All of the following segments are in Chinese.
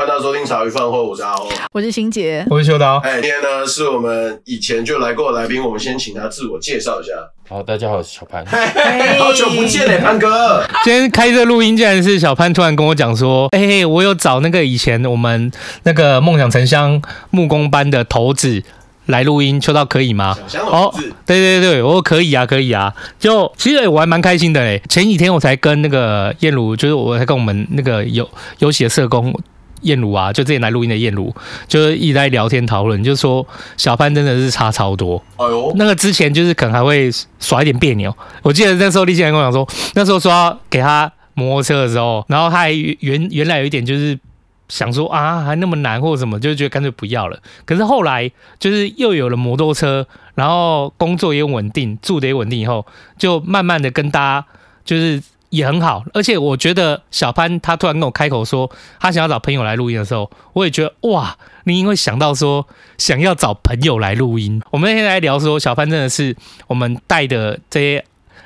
欢迎大家收听茶余饭后，我是阿欧，我是欣杰，我是秋刀。哎，今天呢是我们以前就来过的来宾，我们先请他自我介绍一下。好，大家好，我是小潘。好久不见嘞，潘哥。今天开这录音，竟然是小潘突然跟我讲说：“哎、嘿，我有找那个以前我们那个梦想城乡木工班的头子来录音，秋刀可以吗？”哦，对对对，我说可以啊，可以啊。就其实我还蛮开心的嘞。前几天我才跟那个燕如，就是我才跟我们那个有有写社工。燕如啊，就之前来录音的燕如，就是一直在聊天讨论，就是说小潘真的是差超多。哎呦，那个之前就是可能还会耍一点别扭。我记得那时候立青还跟我讲说，那时候说要给他摩托车的时候，然后他还原原来有一点就是想说啊，还那么难或者什么，就觉得干脆不要了。可是后来就是又有了摩托车，然后工作也稳定，住的也稳定以后，就慢慢的跟大家就是。也很好，而且我觉得小潘他突然跟我开口说他想要找朋友来录音的时候，我也觉得哇，你因为想到说想要找朋友来录音，我们那天来聊说小潘真的是我们带的这些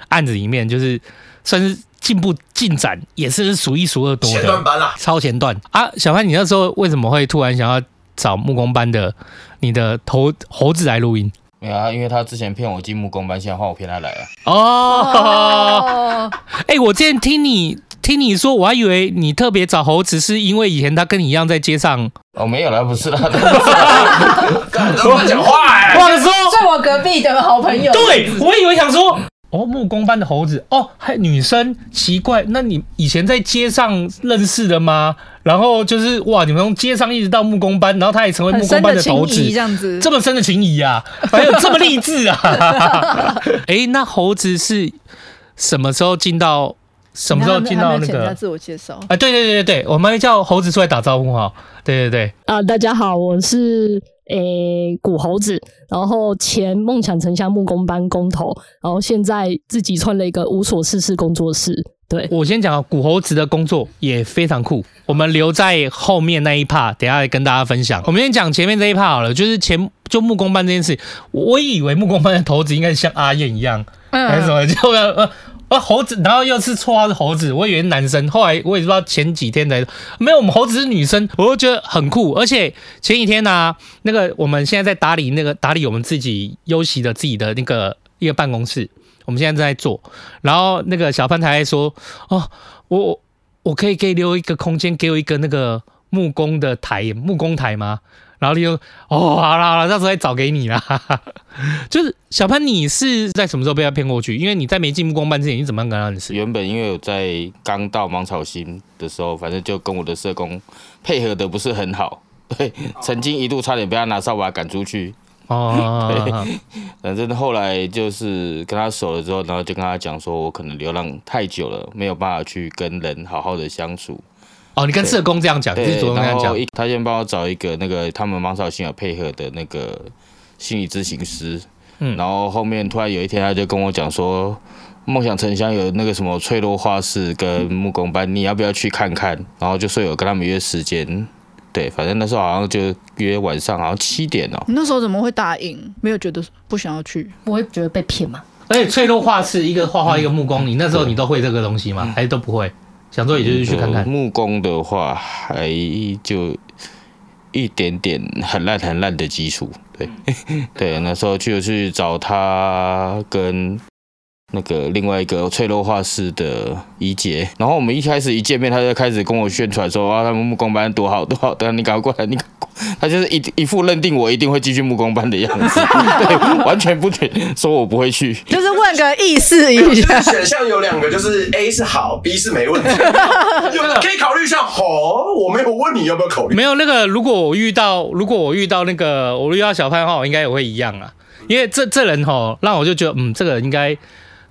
案子里面，就是算是进步进展也是数一数二多的，前段班啦，超前段啊！小潘，你那时候为什么会突然想要找木工班的你的头猴子来录音？没有啊，因为他之前骗我进木工班，现在换我骗他来了。哦，哎、欸，我之前听你听你说，我还以为你特别找猴子，是因为以前他跟你一样在街上。哦，没有啦，不是啦，不乱讲话哎、欸！我说在我隔壁的好朋友。对，我以为想说。哦，木工班的猴子哦，还女生，奇怪，那你以前在街上认识的吗？然后就是哇，你们从街上一直到木工班，然后他也成为木工班的头子，这样子，这么深的情谊啊，还有这么励志啊！哎、欸，那猴子是什么时候进到？什么时候进到那个？自我介绍啊，对对对对对，我们会叫猴子出来打招呼哈。对对对，啊，大家好，我是。诶、欸，古猴子，然后前梦想城乡木工班工头，然后现在自己创了一个无所事事工作室。对，我先讲古猴子的工作也非常酷，我们留在后面那一 part，等一下来跟大家分享。我们先讲前面这一 part 好了，就是前就木工班这件事，我以为木工班的头子应该是像阿燕一样，嗯、还是什么，就要呃。猴子，然后又是绰号是猴子，我以为男生，后来我也不知道前几天才没有，我们猴子是女生，我就觉得很酷。而且前几天呢、那个我们现在在打理那个打理我们自己休息的自己的那个一个办公室，我们现在正在做。然后那个小潘台说：“哦，我我可以可以留一个空间给我一个那个木工的台木工台吗？”然后你就哦，好了好了，到时候再找给你啦。就是小潘，你是在什么时候被他骗过去？因为你在没进木工班之前，你怎么样跟他认识？原本因为我在刚到芒草心的时候，反正就跟我的社工配合的不是很好，对，曾经一度差点被他拿扫把赶出去。哦，对，反正后来就是跟他熟了之后，然后就跟他讲说，我可能流浪太久了，没有办法去跟人好好的相处。哦，你跟社工这样讲，你是主动这样讲。他先帮我找一个那个他们芒草心有配合的那个心理咨询师，嗯，然后后面突然有一天他就跟我讲说，梦想城乡有那个什么脆弱画室跟木工班，你要不要去看看？然后就说有跟他们约时间，对，反正那时候好像就约晚上，好像七点哦。你那时候怎么会答应？没有觉得不想要去？不会觉得被骗吗？而且脆弱画室一个画画一个木工，你那时候你都会这个东西吗？嗯、还是都不会？想做也就是去看看。木工的话，还就一点点很烂很烂的基础，对 对。那时候就去找他跟那个另外一个脆弱画室的怡姐，然后我们一开始一见面，他就开始跟我宣传说啊，他们木工班多好多好，等下你赶快过来，你。他就是一一副认定我一定会继续木工班的样子，对，完全不觉说我不会去，就是问个意思一下。选项有两个，就是 A 是好，B 是没问题，可以考虑一下。好，我没有问你要不要考虑。没有那个，如果我遇到，如果我遇到那个，我遇到小潘的话，我应该也会一样啊。因为这这人吼，让我就觉得，嗯，这个应该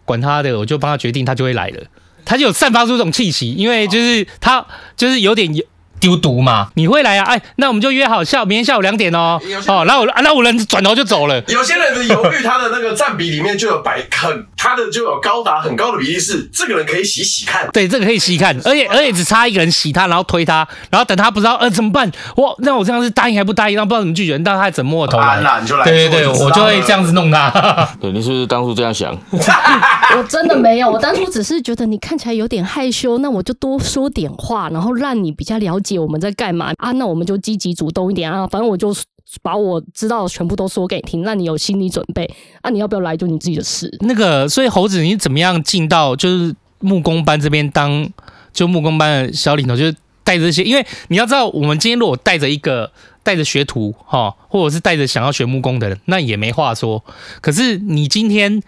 管他的，我就帮他决定，他就会来了。他就有散发出这种气息，因为就是他就是有点有。丢毒嘛，你会来啊？哎，那我们就约好下明天下午两点哦。哦，那我那我人转头就走了。有些人的犹豫，他的那个占比里面就有百很，他的就有高达很高的比例是这个人可以洗洗看。对，这个可以洗看，而且而且只差一个人洗他，然后推他，然后等他不知道呃怎么办？我那我这样是答应还不答应？那不知道怎么拒绝，但他还怎么摸头来？那你就来。对对对，我就会这样子弄他。对，你是不是当初这样想？我真的没有，我当初只是觉得你看起来有点害羞，那我就多说点话，然后让你比较了解我们在干嘛啊。那我们就积极主动一点啊，反正我就把我知道的全部都说给你听，让你有心理准备啊。你要不要来就你自己的事。那个，所以猴子你怎么样进到就是木工班这边当就木工班的小领头，就是带着这些，因为你要知道，我们今天如果带着一个带着学徒哈，或者是带着想要学木工的人，那也没话说。可是你今天。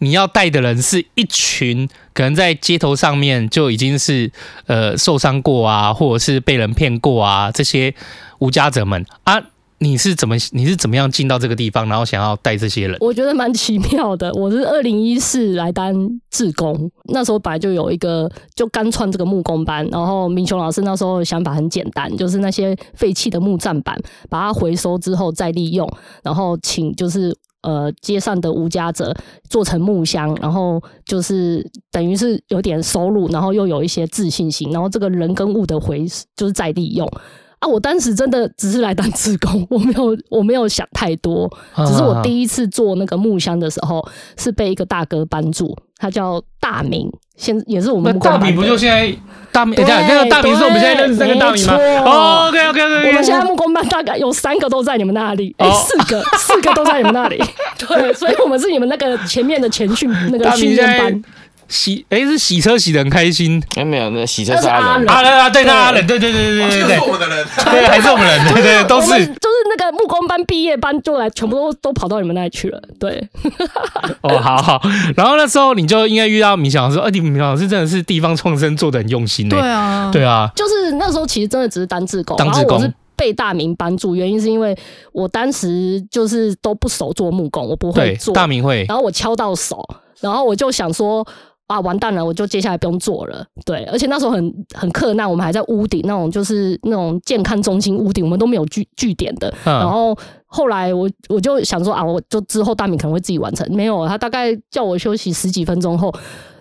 你要带的人是一群可能在街头上面就已经是呃受伤过啊，或者是被人骗过啊，这些无家者们啊，你是怎么你是怎么样进到这个地方，然后想要带这些人？我觉得蛮奇妙的。我是二零一四来当志工，那时候本来就有一个就刚创这个木工班，然后明雄老师那时候的想法很简单，就是那些废弃的木栈板，把它回收之后再利用，然后请就是。呃，街上的无家者做成木箱，然后就是等于是有点收入，然后又有一些自信心，然后这个人跟物的回就是再利用啊。我当时真的只是来当职工，我没有我没有想太多，只是我第一次做那个木箱的时候，是被一个大哥帮助，他叫大明。现也是我们大米不就现在大米？等下那个大米是我们现在认识那个大米吗？哦，OK OK OK。我们现在木工班大概有三个都在你们那里，哎，四个 四个都在你们那里。对，所以我们是你们那个前面的前训那个训练班。洗哎，是洗车洗的很开心。哎，没有，那洗车是阿冷阿冷啊，对，阿冷，对对对对对对，是我们的人，对，还是我们人，对对，都是，就是那个木工班毕业班就来，全部都都跑到你们那里去了。对，哦，好好。然后那时候你就应该遇到米小老师，而且米小老师真的是地方创生做的很用心的。对啊，对啊，就是那时候其实真的只是当志工，当志工。被大明帮助，原因是因为我当时就是都不熟做木工，我不会做。大明会，然后我敲到手，然后我就想说啊，完蛋了，我就接下来不用做了。对，而且那时候很很困难，我们还在屋顶那种，就是那种健康中心屋顶，我们都没有据据点的。嗯、然后后来我我就想说啊，我就之后大米可能会自己完成，没有，他大概叫我休息十几分钟后。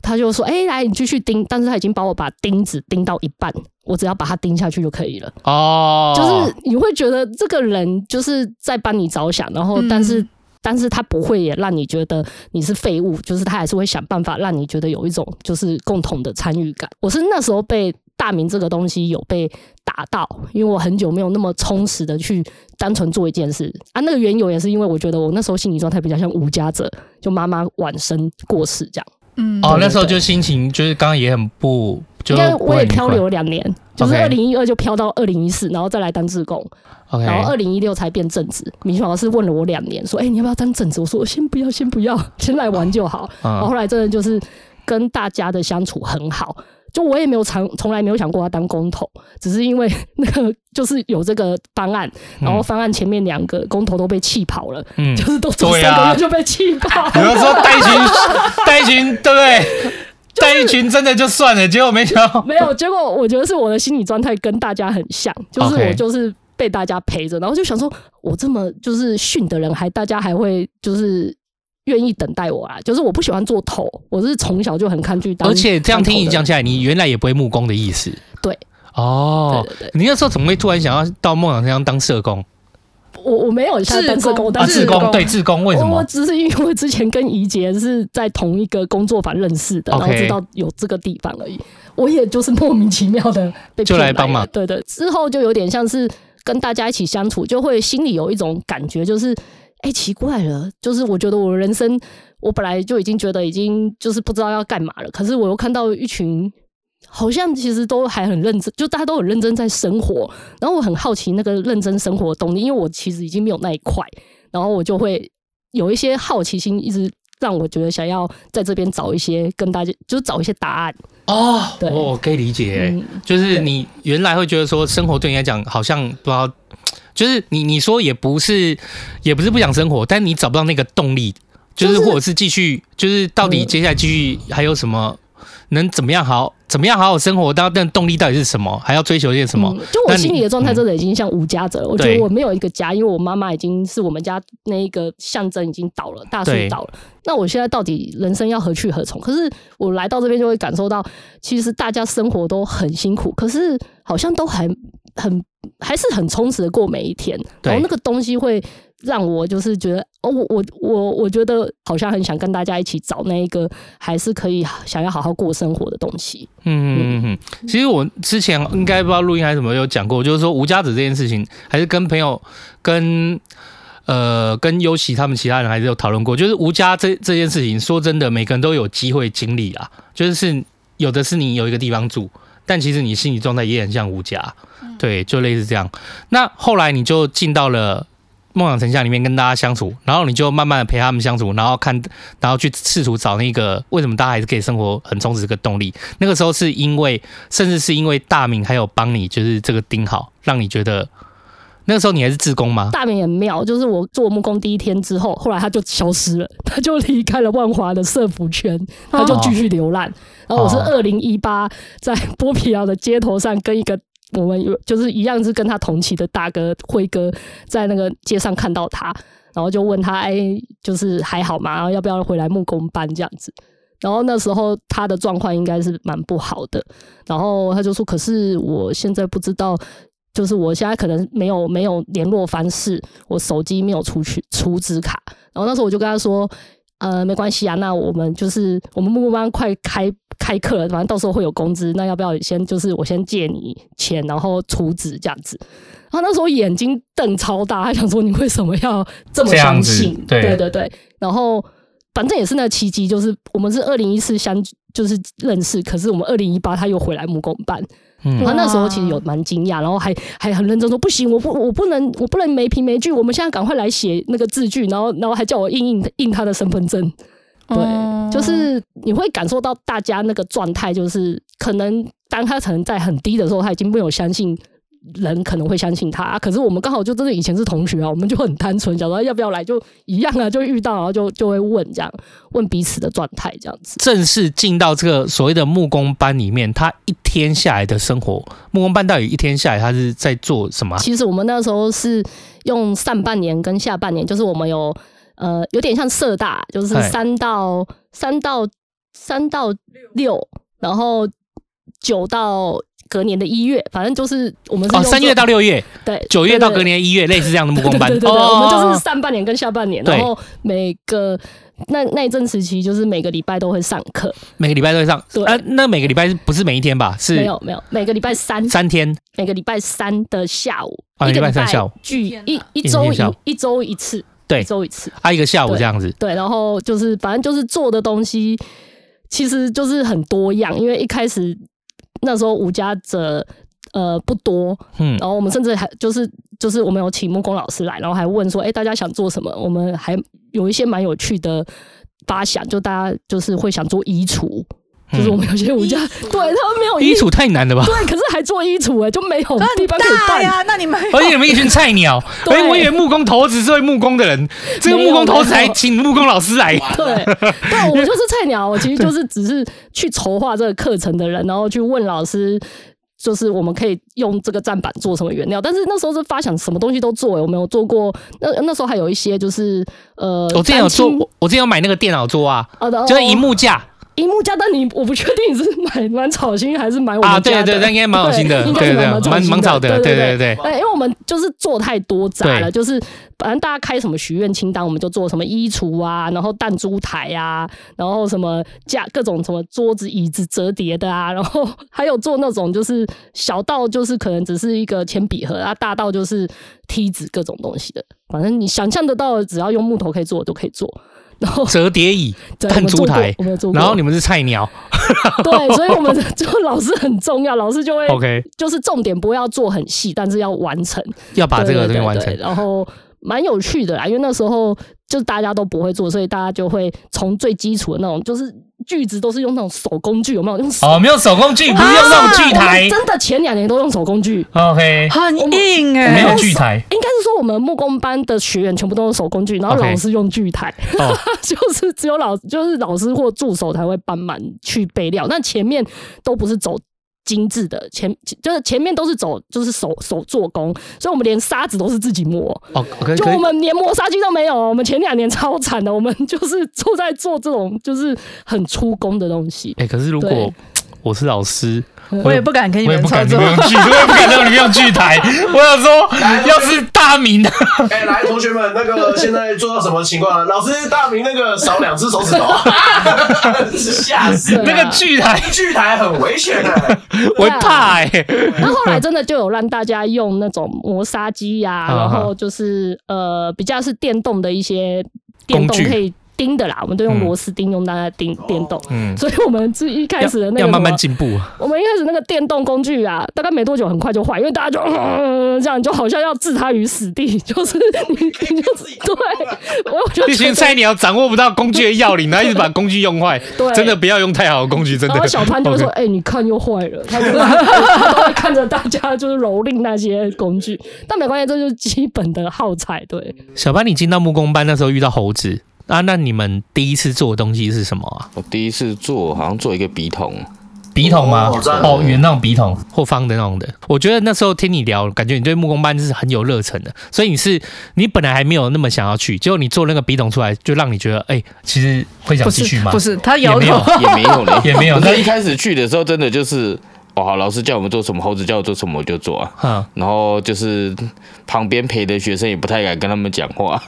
他就说：“哎、欸，来，你继续钉。”但是他已经帮我把钉子钉到一半，我只要把它钉下去就可以了。哦，就是你会觉得这个人就是在帮你着想，然后但是、嗯、但是他不会也让你觉得你是废物，就是他还是会想办法让你觉得有一种就是共同的参与感。我是那时候被大明这个东西有被打到，因为我很久没有那么充实的去单纯做一件事啊。那个缘由也是因为我觉得我那时候心理状态比较像无家者，就妈妈晚生过世这样。嗯，哦，那时候就心情就是刚刚也很不，就因为我也漂流两年，就是二零一二就漂到二零一四，然后再来当志工，okay. 然后二零一六才变正职。米雪老师问了我两年，说：“哎、欸，你要不要当正职？”我说：“我先不要，先不要，先来玩就好。嗯”然后后来真的就是跟大家的相处很好。就我也没有从从来没有想过要当工头，只是因为 那个就是有这个方案，然后方案前面两个工头都被气跑了，嗯，就是都做三个月就被气跑了。比如说带一群带一群，对不对？带一群真的就算了，结果没想到 没有结果。我觉得是我的心理状态跟大家很像，就是我就是被大家陪着，然后就想说，我这么就是训的人，还大家还会就是。愿意等待我啊，就是我不喜欢做头，我是从小就很抗拒当。而且这样听你讲起来，你原来也不会木工的意思。对，哦，对对对，你那时候怎么会突然想要到梦想乡当社工？我我没有像当社工，但是志工对志工为什么？我只是因为之前跟怡杰是在同一个工作坊认识的，然后知道有这个地方而已。我也就是莫名其妙的被就来帮忙。对对，之后就有点像是跟大家一起相处，就会心里有一种感觉，就是。哎、欸，奇怪了，就是我觉得我人生，我本来就已经觉得已经就是不知道要干嘛了，可是我又看到一群好像其实都还很认真，就大家都很认真在生活，然后我很好奇那个认真生活的动力，因为我其实已经没有那一块，然后我就会有一些好奇心，一直让我觉得想要在这边找一些跟大家，就是找一些答案哦。对，我可以理解，嗯，就是你原来会觉得说生活对你来讲好像不知道。就是你你说也不是，也不是不想生活，但你找不到那个动力，就是或者是继续，就是到底接下来继续还有什么能怎么样好，怎么样好好生活，当然动力到底是什么，还要追求些什么？嗯、就我心里的状态，真的已经像无家者了。嗯、我觉得我没有一个家，因为我妈妈已经是我们家那一个象征已经倒了，大树倒了。那我现在到底人生要何去何从？可是我来到这边就会感受到，其实大家生活都很辛苦，可是好像都还很还是很充实的过每一天。然后那个东西会。让我就是觉得哦，我我我我觉得好像很想跟大家一起找那一个还是可以想要好好过生活的东西。嗯嗯嗯，其实我之前应该不知道录音还是什么有讲过，就是说无家子这件事情，还是跟朋友跟呃跟优喜他们其他人还是有讨论过。就是无家这这件事情，说真的，每个人都有机会经历啊。就是有的是你有一个地方住，但其实你心理状态也很像无家。对，就类似这样。那后来你就进到了。梦想成像里面跟大家相处，然后你就慢慢的陪他们相处，然后看，然后去试图找那个为什么大家还是可以生活很充实这个动力。那个时候是因为，甚至是因为大明还有帮你，就是这个盯好，让你觉得那个时候你还是自工吗？大明很妙，就是我做木工第一天之后，后来他就消失了，他就离开了万华的社服圈，他就继续流浪。哦、然后我是二零一八在波皮寮的街头上跟一个。我们有就是一样是跟他同期的大哥辉哥，在那个街上看到他，然后就问他，哎，就是还好吗？然后要不要回来木工班这样子？然后那时候他的状况应该是蛮不好的，然后他就说，可是我现在不知道，就是我现在可能没有没有联络方式，我手机没有出去储值卡。然后那时候我就跟他说。呃，没关系啊，那我们就是我们木工班快开开课了，反正到时候会有工资，那要不要先就是我先借你钱，然后出资这样子？然后那时候眼睛瞪超大，他想说你为什么要这么相信？对对对对，然后反正也是那个契机，就是我们是二零一四相就是认识，可是我们二零一八他又回来木工班。嗯，他那时候其实有蛮惊讶，然后还还很认真说不行，我不我不能我不能没凭没据，我们现在赶快来写那个字据，然后然后还叫我印印印他的身份证，对，嗯、就是你会感受到大家那个状态，就是可能当他可能在很低的时候，他已经没有相信。人可能会相信他，啊，可是我们刚好就真的以前是同学啊，我们就很单纯，想说要不要来就一样啊，就遇到然后就就会问这样，问彼此的状态这样子。正式进到这个所谓的木工班里面，他一天下来的生活，木工班到底一天下来他是在做什么？其实我们那时候是用上半年跟下半年，就是我们有呃有点像社大，就是三到三到三到六，然后九到。隔年的一月，反正就是我们是哦，三月到六月，对，九月到隔年一月，类似这样的木工班。对对对，我们就是上半年跟下半年，然后每个那那一阵时期，就是每个礼拜都会上课，每个礼拜都会上。对，那每个礼拜不是每一天吧？是，没有没有，每个礼拜三三天，每个礼拜三的下午，一个礼拜三下午。聚一一周一一周一次，对，一周一次，啊，一个下午这样子。对，然后就是反正就是做的东西，其实就是很多样，因为一开始。那时候无家者呃不多，嗯，然后我们甚至还就是就是我们有请木工老师来，然后还问说，哎、欸，大家想做什么？我们还有一些蛮有趣的发想，就大家就是会想做衣橱。就是我们有些武家，对他们没有衣橱太难了吧？对，可是还做衣橱哎，就没有地方可以办呀。那你们，而且你们一群菜鸟，哎，我以为木工头子是会木工的人，这个木工头子还请木工老师来。对，对，我就是菜鸟，我其实就是只是去筹划这个课程的人，然后去问老师，就是我们可以用这个站板做什么原料。但是那时候是发想什么东西都做，有没有做过。那那时候还有一些就是呃，我之前有做，我之前有买那个电脑桌啊，就是一幕架。萤幕架，但你我不确定你是买蛮草心还是买我们家的啊？对对，那 应该蛮好心的，对对对，蛮蛮草的，对对对。对因为我们就是做太多杂了，就是反正大家开什么许愿清单，我们就做什么衣橱啊，然后弹珠台啊，然后什么架各种什么桌子椅子折叠的啊，然后还有做那种就是小到就是可能只是一个铅笔盒啊，大到就是梯子各种东西的，反正你想象得到的，只要用木头可以做的都可以做。然后折叠椅、弹珠台，然后你们是菜鸟，对，所以我们就老师很重要，老师就会 OK，就是重点不要做很细，但是要完成，要把这个东西完成。然后蛮有趣的啦，因为那时候就大家都不会做，所以大家就会从最基础的那种就是。锯子都是用那种手工锯，有没有用手？哦，没有手工锯，不是用那种锯台。真的，前两年都用手工具。OK，很硬哎，没有锯台。应该是说我们木工班的学员全部都用手工锯，然后老师用锯台。哦，就是只有老就是老师或助手才会帮忙去备料，那前面都不是走。精致的前就是前面都是走就是手手做工，所以我们连沙子都是自己磨。哦，okay, 就我们连磨砂机都没有。我们前两年超惨的，我们 就是坐在做这种就是很出工的东西。哎、欸，可是如果我是老师。我也不敢跟你们操作，我也不敢你们用锯，我也不敢让你们用锯台。我想说，要是大明的，哎，来，同学们，那个 现在做到什么情况了？老师，大明那个少两只手指头，吓死！那个锯台，锯台很危险的，我会怕哎。那后来真的就有让大家用那种磨砂机呀，然后就是呃，比较是电动的一些电动可以。钉的啦，我们都用螺丝钉，用大家钉电动，嗯，所以我们最一开始的那个要慢慢进步。我们一开始那个电动工具啊，大概没多久很快就坏，因为大家就嗯 这样，就好像要置他于死地，就是你你就 对，我就觉得一群菜鸟掌握不到工具的要领，然后一直把工具用坏，对，真的不要用太好的工具，真的。然后小潘就说：“哎，你看又坏了。”他就看着大家就是蹂躏那些工具，但没关系，这就是基本的耗材。对，小潘，你进到木工班那时候遇到猴子。啊，那你们第一次做的东西是什么啊？我第一次做好像做一个笔筒，笔筒吗？哦，圆那种笔筒或方的那种的。我觉得那时候听你聊，感觉你对木工班是很有热忱的。所以你是你本来还没有那么想要去，结果你做那个笔筒出来，就让你觉得，哎、欸，其实会想继续吗？不是，不是他摇头也没有了，也没有。那 一开始去的时候，真的就是。哦，好，老师叫我们做什么，猴子叫我做什么我就做啊。嗯，然后就是旁边陪的学生也不太敢跟他们讲话。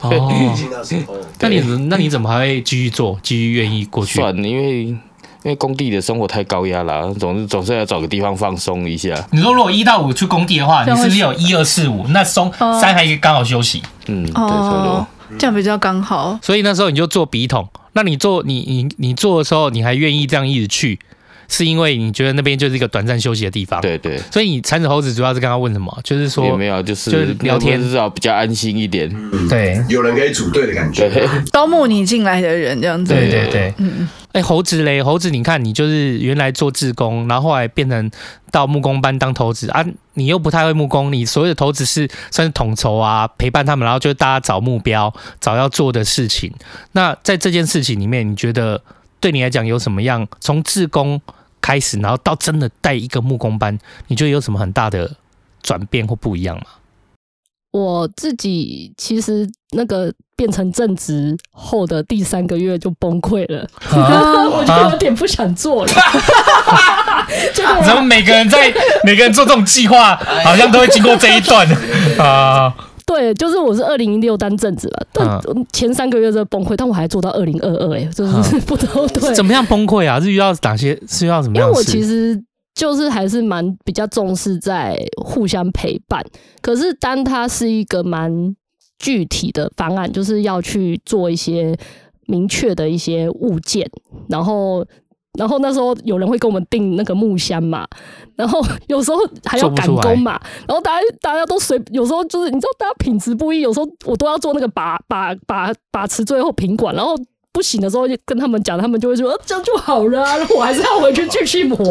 哦，那你那你怎么还会继续做，继续愿意过去？算了，因为因为工地的生活太高压了，总是总是要找个地方放松一下。你说如果一到五去工地的话，你是不是有一二四五？那松三还可以刚好休息。嗯，对，差不多，这样比较刚好。所以那时候你就做笔筒。那你做你你你做的时候，你还愿意这样一直去？是因为你觉得那边就是一个短暂休息的地方，对对，所以你铲纸猴子主要是刚刚问什么？就是说也没有，就是就是聊天，至少比较安心一点，对，有人可以组队的感觉，招募你进来的人这样子，对对对，嗯，哎，猴子嘞，猴子，你看你就是原来做志工，然后后来变成到木工班当头子。啊，你又不太会木工，你所有的头子是算是统筹啊，陪伴他们，然后就大家找目标，找要做的事情。那在这件事情里面，你觉得对你来讲有什么样？从志工开始，然后到真的带一个木工班，你觉得有什么很大的转变或不一样吗？我自己其实那个变成正职后的第三个月就崩溃了，啊、我就有点不想做了。怎么每个人在每个人做这种计划，好像都会经过这一段啊？对，就是我是二零一六当正职了，但前三个月在崩溃，但我还做到二零二二，哎，就是 不都对。怎么样崩溃啊？是遇到哪些？是遇到什么样？因为我其实就是还是蛮比较重视在互相陪伴，可是当它是一个蛮具体的方案，就是要去做一些明确的一些物件，然后。然后那时候有人会跟我们订那个木箱嘛，然后有时候还要赶工嘛，然后大家大家都随，有时候就是你知道大家品质不一，有时候我都要做那个把把把把持最后品管，然后。不行的时候就跟他们讲，他们就会说、啊、这样就好了、啊，我还是要回去继续磨。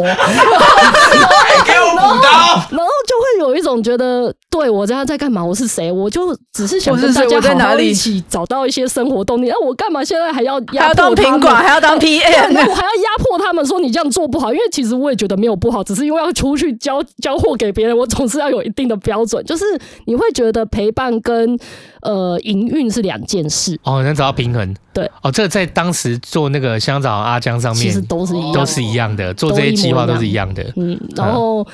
给我补刀。然后就会有一种觉得，对我这样在干嘛？我是谁？我就只是想跟大家好好一起找到一些生活动力。那、啊、我干嘛现在还要压迫他们？还要当品管，还要当 PM？那我还要压迫他们说你这样做不好？因为其实我也觉得没有不好，只是因为要出去交交货给别人，我总是要有一定的标准。就是你会觉得陪伴跟呃营运是两件事。哦，能找到平衡。对。哦，这个。在当时做那个香草阿江上面，其实都是一样，都是一样的，做这些计划都是一样的。嗯，然后，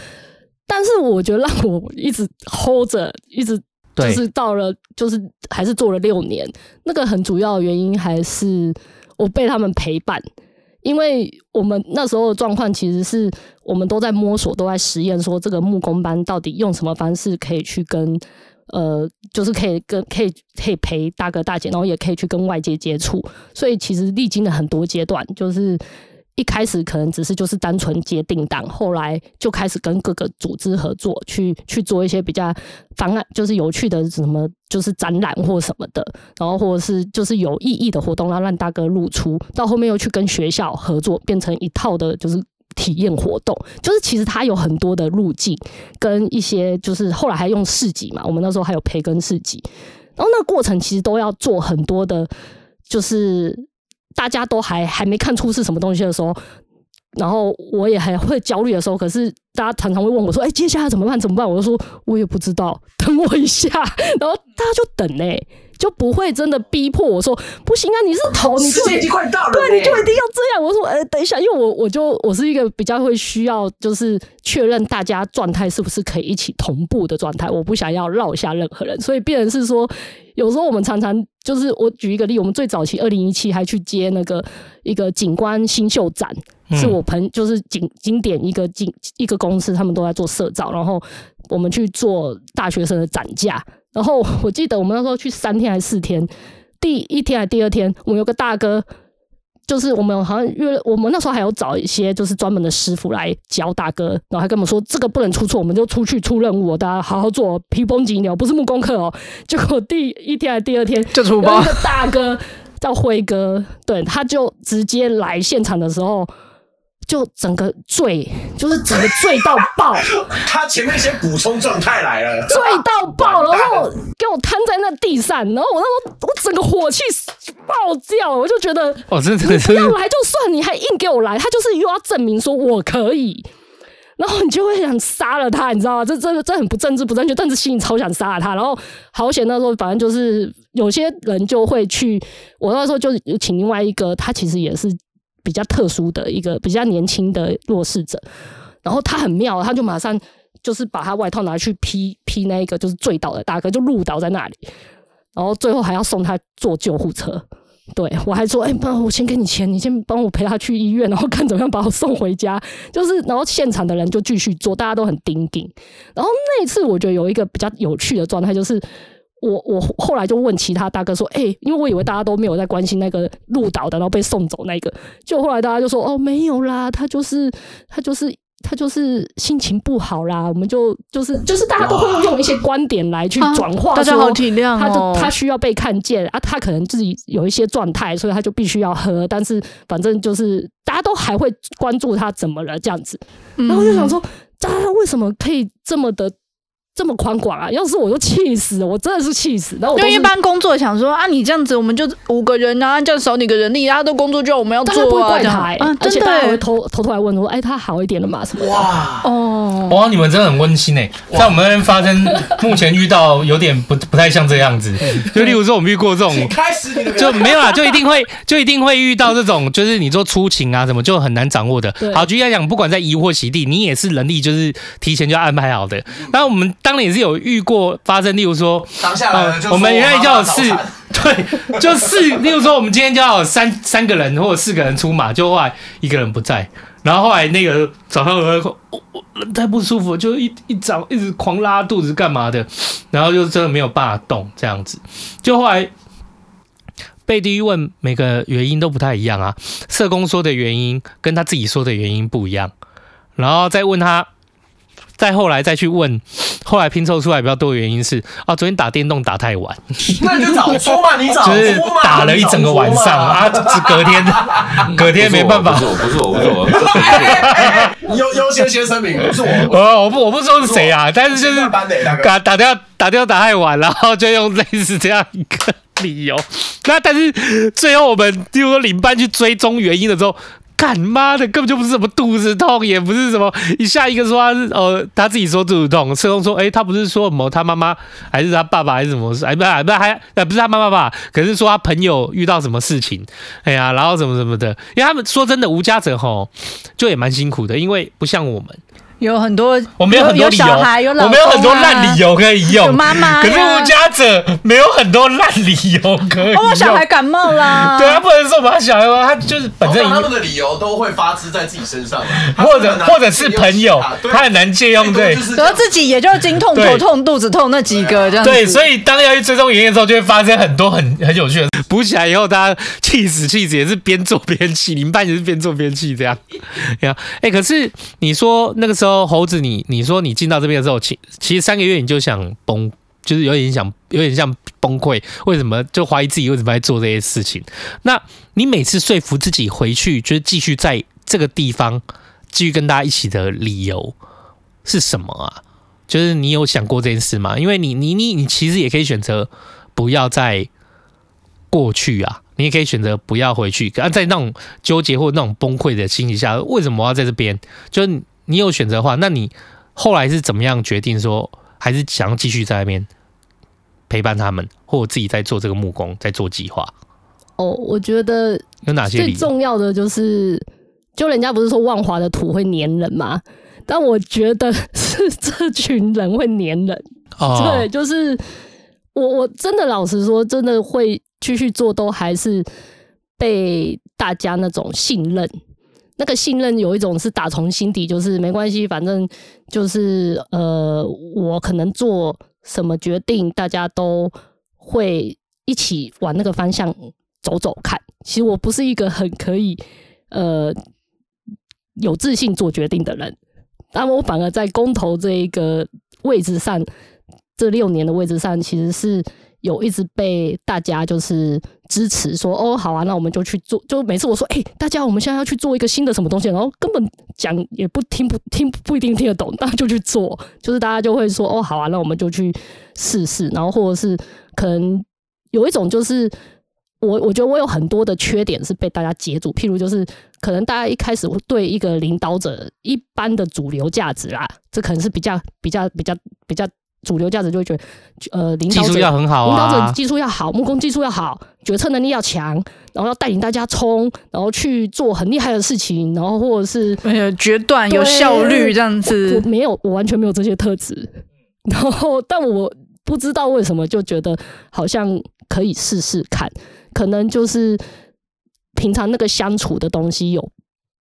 但是我觉得让我一直 hold 着，一直就是到了，就是还是做了六年。那个很主要的原因还是我被他们陪伴，因为我们那时候的状况其实是我们都在摸索，都在实验，说这个木工班到底用什么方式可以去跟。呃，就是可以跟可以可以陪大哥大姐，然后也可以去跟外界接触，所以其实历经了很多阶段，就是一开始可能只是就是单纯接订单，后来就开始跟各个组织合作，去去做一些比较方案，就是有趣的什么，就是展览或什么的，然后或者是就是有意义的活动，然后让大哥露出。到后面又去跟学校合作，变成一套的，就是体验活动。就是其实它有很多的路径，跟一些就是后来还用市集嘛，我们那时候还有培根市集，然后那个过程其实都要做很多的，就是。大家都还还没看出是什么东西的时候，然后我也还会焦虑的时候，可是大家常常会问我说：“哎，接下来怎么办？怎么办？”我就说：“我也不知道，等我一下。”然后大家就等呢，就不会真的逼迫我说：“不行啊，你是头，你就时间已经快到了，对，你就一定要这样。”我说：“呃，等一下，因为我我就我是一个比较会需要就是确认大家状态是不是可以一起同步的状态，我不想要落下任何人，所以变成是说。”有时候我们常常就是我举一个例，我们最早期二零一七还去接那个一个景观新秀展，是我朋就是景景点一个景一个公司，他们都在做社造，然后我们去做大学生的展架，然后我记得我们那时候去三天还是四天，第一天还是第二天，我们有个大哥。就是我们好像约，我们那时候还有找一些就是专门的师傅来教大哥，然后还跟我们说这个不能出错，我们就出去出任务，大家好好做，皮绷紧一点，不是木工课哦。结果第一天还是第二天就出包，大哥叫辉哥，对，他就直接来现场的时候。就整个醉，就是整个醉到爆。他前面先补充状态来了，醉到爆，然后给我瘫在那地上，然后我那时候我整个火气爆掉，我就觉得哦，真的，你不要来就算，你还硬给我来，他就是又要证明说我可以，然后你就会想杀了他，你知道吗？这这这很不政治不正确，但是心里超想杀了他。然后好险那时候，反正就是有些人就会去，我那时候就请另外一个，他其实也是。比较特殊的一个比较年轻的弱势者，然后他很妙，他就马上就是把他外套拿去披披那一个就是醉倒的大哥，就路倒在那里，然后最后还要送他坐救护车。对我还说，哎、欸，帮我先给你钱，你先帮我陪他去医院，然后看怎么样把我送回家。就是，然后现场的人就继续做，大家都很盯紧。然后那一次，我觉得有一个比较有趣的状态，就是。我我后来就问其他大哥说：“哎、欸，因为我以为大家都没有在关心那个鹿岛的，然后被送走那个。就后来大家就说：哦，没有啦，他就是他就是他就是心情不好啦。我们就就是就是大家都会用一些观点来去转化，大家好体谅哦。他就他需要被看见啊，他可能自己有一些状态，所以他就必须要喝。但是反正就是大家都还会关注他怎么了这样子。然后就想说，大家为什么可以这么的？”这么宽广啊！要是我就气死了，我真的是气死。然后我就一般工作想说啊，你这样子我们就五个人啊，这样少你个人力，大家都工作就要我们要做啊。不会怪他、欸啊，而且大家会偷偷偷来问我，哎，他好一点了吗？什么？哇哦哇，你们真的很温馨哎、欸，在我们那边发生，目前遇到有点不不太像这样子。就例如说，我们遇过这种，开始就没有啦，就一定会就一定会遇到这种，就是你做出勤啊什么，就很难掌握的。好，举例来讲，不管在移或洗地，你也是人力就是提前就安排好的。那我们。当然也是有遇过发生，例如说，当下来我们原来就有四，对，就四，例如说我们今天就有三三个人或者四个人出马，就后来一个人不在，然后后来那个早上我我我人太不舒服，就一一早一直狂拉肚子干嘛的，然后就真的没有办法动这样子，就后来被第一问，每个原因都不太一样啊，社工说的原因跟他自己说的原因不一样，然后再问他。再后来再去问，后来拼凑出来比较多的原因是啊，昨天打电动打太晚。那你就早说嘛，你早说嘛，就是打了一整个晚上啊，是隔天，隔天没办法。不是我，不是我，不是我，不是我。优优先先声明，不是我。呃，我不，我不说是谁啊，但是就是打打电话打电话打太晚，然后就用类似这样一个理由。那但是最后我们比如说领班去追踪原因的时候。干妈的，根本就不是什么肚子痛，也不是什么一下一个说他是呃他自己说肚子痛，社工说哎、他不是说什么他妈妈还是他爸爸还是什么？事哎不是不是还呃不是他妈妈吧，可是说他朋友遇到什么事情哎呀然后什么什么的，因为他们说真的无家者吼就也蛮辛苦的，因为不像我们有很多，我们有很多理由，有小孩有老啊，我们有很多烂理由可以用。有妈妈，可是无家者没有很多烂理由可以用。我小孩感冒啦，对啊，不能说把他小孩，他就是本身他们的理由都会发生在自己身上，或者或者是朋友，他很难借用。对，然后自己也就是经痛、头痛、肚子痛那几个这样子。对，所以当要去追踪原因的时候，就会发生很多很很有趣的。补起来以后，大家气死气死，也是边做边气，你们班也是边做边气这样。呀，哎，可是你说那个时候猴子你，你说你进到这边的时候，其其实三个月你就想崩，就是有点想，有点像崩溃。为什么就怀疑自己为什么在做这些事情？那你每次说服自己回去，就是继续在这个地方继续跟大家一起的理由是什么啊？就是你有想过这件事吗？因为你你你你其实也可以选择不要再过去啊，你也可以选择不要回去。啊，在那种纠结或那种崩溃的心情下，为什么要在这边？就你有选择的话，那你。后来是怎么样决定说，还是想要继续在那边陪伴他们，或者自己在做这个木工，在做计划？哦，我觉得有哪些最重要的就是，就人家不是说万华的土会黏人吗？但我觉得是这群人会黏人。哦，对，就是我我真的老实说，真的会继续做，都还是被大家那种信任。那个信任有一种是打从心底，就是没关系，反正就是呃，我可能做什么决定，大家都会一起往那个方向走走看。其实我不是一个很可以呃有自信做决定的人，但我反而在公投这一个位置上，这六年的位置上，其实是。有一直被大家就是支持说，哦好啊，那我们就去做。就每次我说哎、大家我们现在要去做一个新的什么东西，然后根本讲也不听不听不一定听得懂，那就去做。就是大家就会说哦好啊，那我们就去试试。然后或者是可能有一种就是我我觉得我有很多的缺点是被大家截住，譬如就是可能大家一开始对一个领导者一般的主流价值啦，这可能是比较比较比较比较。主流价值就会觉得，呃，领导者技术要很好，领导者技术要好，木工技术要好，决策能力要强，然后要带领大家冲，然后去做很厉害的事情，然后或者是决断有效率这样子。我，我没有，我完全没有这些特质。然后，但我不知道为什么就觉得好像可以试试看，可能就是平常那个相处的东西有，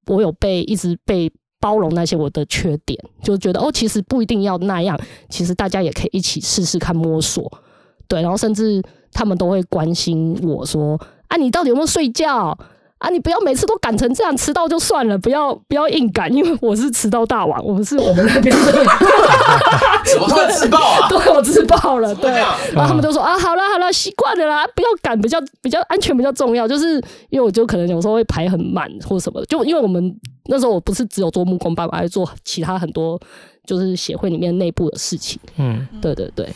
我有被一直被。包容那些我的缺点，就觉得哦，其实不一定要那样，其实大家也可以一起试试看摸索，对，然后甚至他们都会关心我说，啊，你到底有没有睡觉？啊，你不要每次都赶成这样，迟到就算了，不要不要硬赶，因为我是迟到大王，我们是我们那边的。怎么自爆啊？对，我自爆了，对。然后他们都说啊，好了好了，习惯了啦，不要赶，比较比较安全比较重要。就是因为我就可能有时候会排很满或什么，就因为我们那时候我不是只有做木工班，我还做其他很多就是协会里面内部的事情。嗯，对对对。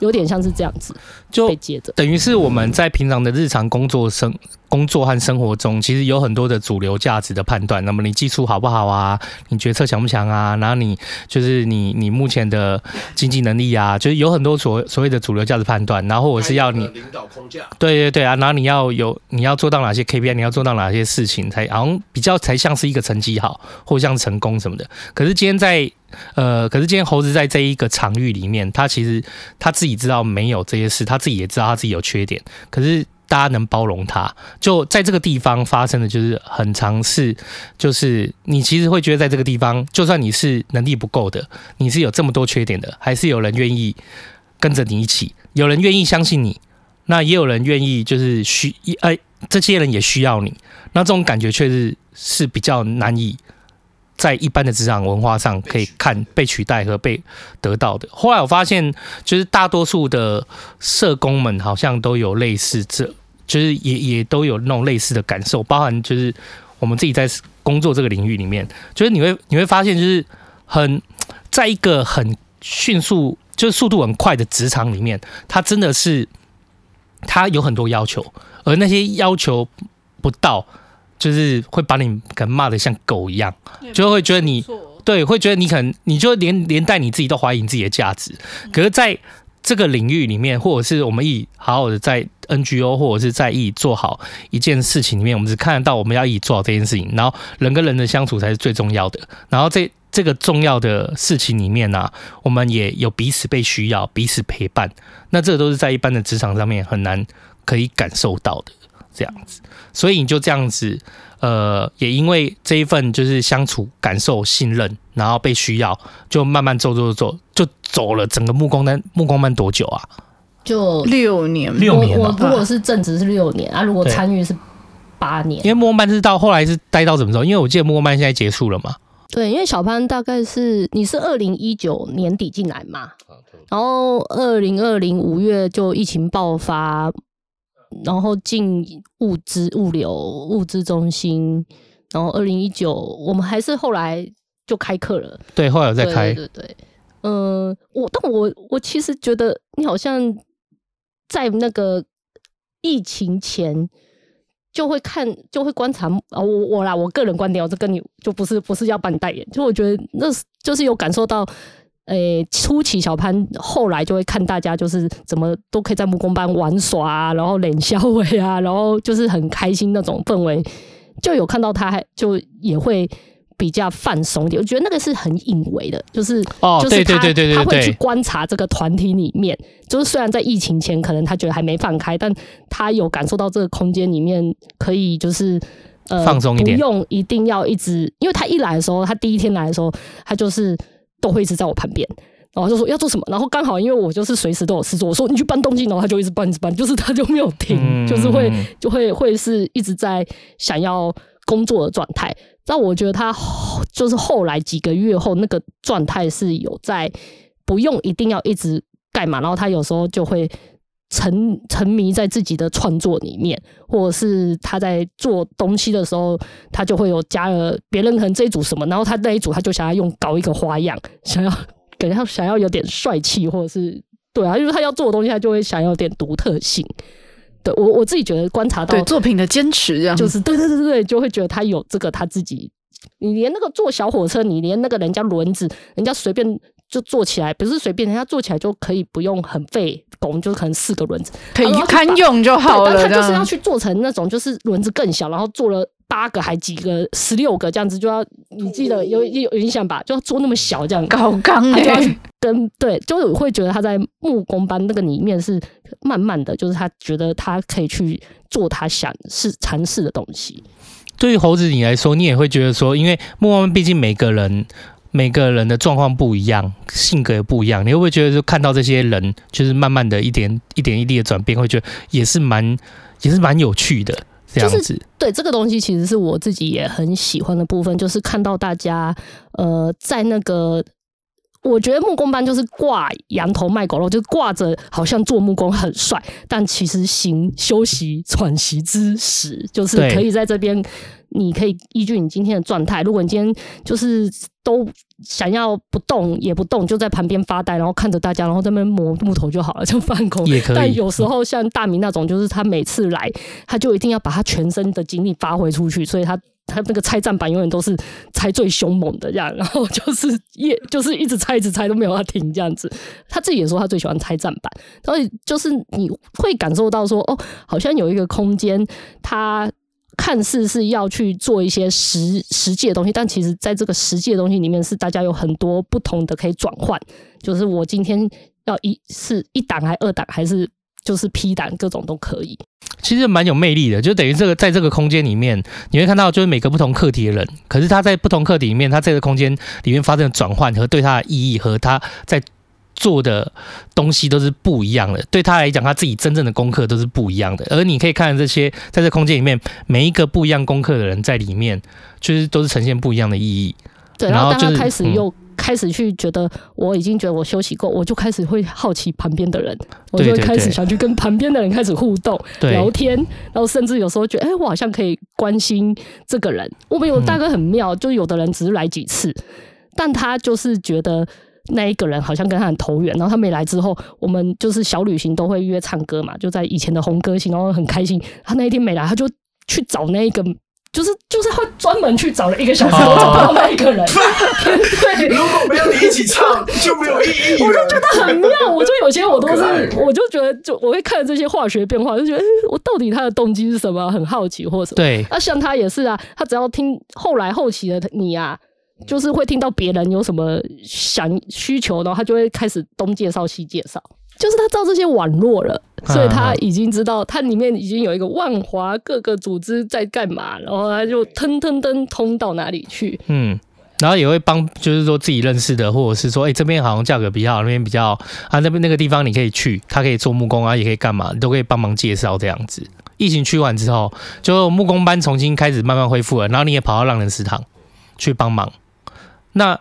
有点像是这样子，就等于是我们在平常的日常工作生工作和生活中，其实有很多的主流价值的判断。那么你技术好不好啊？你决策强不强啊？然后你就是你你目前的经济能力啊，就是有很多所所谓的主流价值判断。然后我是要你领导框架，对对对啊。然后你要有你要做到哪些 KPI，你要做到哪些事情，才好像比较才像是一个成绩好，或像成功什么的。可是今天在呃，可是今天猴子在这一个场域里面，他其实他自己知道没有这些事，他自己也知道他自己有缺点，可是大家能包容他，就在这个地方发生的就是很常是，就是你其实会觉得在这个地方，就算你是能力不够的，你是有这么多缺点的，还是有人愿意跟着你一起，有人愿意相信你，那也有人愿意就是需一哎，这些人也需要你，那这种感觉确实是比较难以。在一般的职场文化上，可以看被取代和被得到的。后来我发现，就是大多数的社工们好像都有类似这，就是也也都有那种类似的感受，包含就是我们自己在工作这个领域里面，就是你会你会发现，就是很在一个很迅速，就是速度很快的职场里面，它真的是它有很多要求，而那些要求不到。就是会把你可能骂的像狗一样，就会觉得你对，会觉得你可能你就连连带你自己都怀疑你自己的价值。可是在这个领域里面，或者是我们一好好的在 NGO 或者是在意做好一件事情里面，我们只看得到我们要一起做好这件事情，然后人跟人的相处才是最重要的。然后这这这个重要的事情里面呢、啊，我们也有彼此被需要，彼此陪伴。那这个都是在一般的职场上面很难可以感受到的这样子。所以你就这样子，呃，也因为这一份就是相处、感受、信任，然后被需要，就慢慢走走走，就走了整个木工班。木工班多久啊？就六年。六年。我如果是正职是六年啊，如果参与是八年。因为木工班是到后来是待到什么时候？因为我记得木工班现在结束了嘛。对，因为小潘大概是你是二零一九年底进来嘛，然后二零二零五月就疫情爆发，然后进物资物流物资中心，然后二零一九我们还是后来就开课了。对，后来有在开。对对对，嗯、呃，我但我我其实觉得你好像在那个疫情前。就会看，就会观察啊，我我啦，我个人观点，我这跟你就不是不是要帮你代言，就我觉得那就是有感受到，诶、欸，初期小潘后来就会看大家就是怎么都可以在木工班玩耍啊，然后冷笑伟啊，然后就是很开心那种氛围，就有看到他还就也会。比较放松一点，我觉得那个是很隐微的，就是哦，就是他对对对对对，他会去观察这个团体里面，就是虽然在疫情前可能他觉得还没放开，但他有感受到这个空间里面可以就是呃放松一点，不用一定要一直，因为他一来的时候，他第一天来的时候，他就是都会一直在我旁边，然后就说要做什么，然后刚好因为我就是随时都有事做，我说你去搬东西，然后他就一直搬一直搬，就是他就没有停，就是会就会会是一直在想要工作的状态。但我觉得他就是后来几个月后那个状态是有在不用一定要一直干嘛，然后他有时候就会沉沉迷在自己的创作里面，或者是他在做东西的时候，他就会有加了别人可能这一组什么，然后他那一组他就想要用搞一个花样，想要感觉想要有点帅气，或者是对啊，因为他要做的东西，他就会想要有点独特性。对我我自己觉得观察到对作品的坚持，这样就是对对对对，就会觉得他有这个他自己。你连那个坐小火车，你连那个人家轮子，人家随便就做起来，不是随便，人家坐起来就可以不用很费工，就是可能四个轮子可以堪用就好了。但他就是要去做成那种就是轮子更小，然后做了八个还几个十六个这样子，就要你记得有有有印象吧？就要做那么小这样高钢哎、欸，跟对，就会觉得他在木工班那个里面是慢慢的就是他觉得他可以去做他想试尝试的东西。对于猴子你来说，你也会觉得说，因为木工班毕竟每个人每个人的状况不一样，性格也不一样，你会不会觉得就看到这些人，就是慢慢的一点一点一滴的转变，会觉得也是蛮也是蛮有趣的这样子。就是、对这个东西，其实是我自己也很喜欢的部分，就是看到大家呃在那个。我觉得木工班就是挂羊头卖狗肉，就是挂着好像做木工很帅，但其实行休息喘息之时，就是可以在这边，你可以依据你今天的状态，如果你今天就是都想要不动也不动，就在旁边发呆，然后看着大家，然后在那边磨木头就好了，就放空也可以。但有时候像大明那种，就是他每次来，他就一定要把他全身的精力发挥出去，所以他。他那个拆站板永远都是拆最凶猛的这样，然后就是也就是一直拆一直拆都没有要停这样子。他自己也说他最喜欢拆站板，所以就是你会感受到说哦，好像有一个空间，他看似是要去做一些实实际的东西，但其实在这个实际的东西里面是大家有很多不同的可以转换。就是我今天要一是一档还二档还是就是 P 档，各种都可以。其实蛮有魅力的，就等于这个在这个空间里面，你会看到就是每个不同课题的人，可是他在不同课题里面，他这个空间里面发生的转换和对他的意义和他在做的东西都是不一样的。对他来讲，他自己真正的功课都是不一样的。而你可以看这些在这空间里面，每一个不一样功课的人在里面，就是都是呈现不一样的意义。对，然后当他开始又。开始去觉得我已经觉得我休息够，我就开始会好奇旁边的人，我就会开始想去跟旁边的人开始互动、聊天，然后甚至有时候觉得，哎、欸，我好像可以关心这个人。我们有大哥很妙，就有的人只是来几次，但他就是觉得那一个人好像跟他很投缘，然后他没来之后，我们就是小旅行都会约唱歌嘛，就在以前的红歌星，然后很开心。他那一天没来，他就去找那一个。就是就是会专门去找了一个小时，我找不到那一个人。对，如果没有你一起唱，就没有意义。我就觉得很妙，我就有些我都是，我就觉得就我会看这些化学变化，就觉得、欸、我到底他的动机是什么，很好奇或什么。对，那、啊、像他也是啊，他只要听后来后期的你啊，就是会听到别人有什么想需求，然后他就会开始东介绍西介绍。就是他知道这些网络了，所以他已经知道它里面已经有一个万华各个组织在干嘛，然后他就腾腾腾通到哪里去。嗯，然后也会帮，就是说自己认识的，或者是说，哎、欸，这边好像价格比较好，那边比较啊，那边那个地方你可以去，他可以做木工啊，也可以干嘛，都可以帮忙介绍这样子。疫情去完之后，就木工班重新开始慢慢恢复了，然后你也跑到浪人食堂去帮忙。那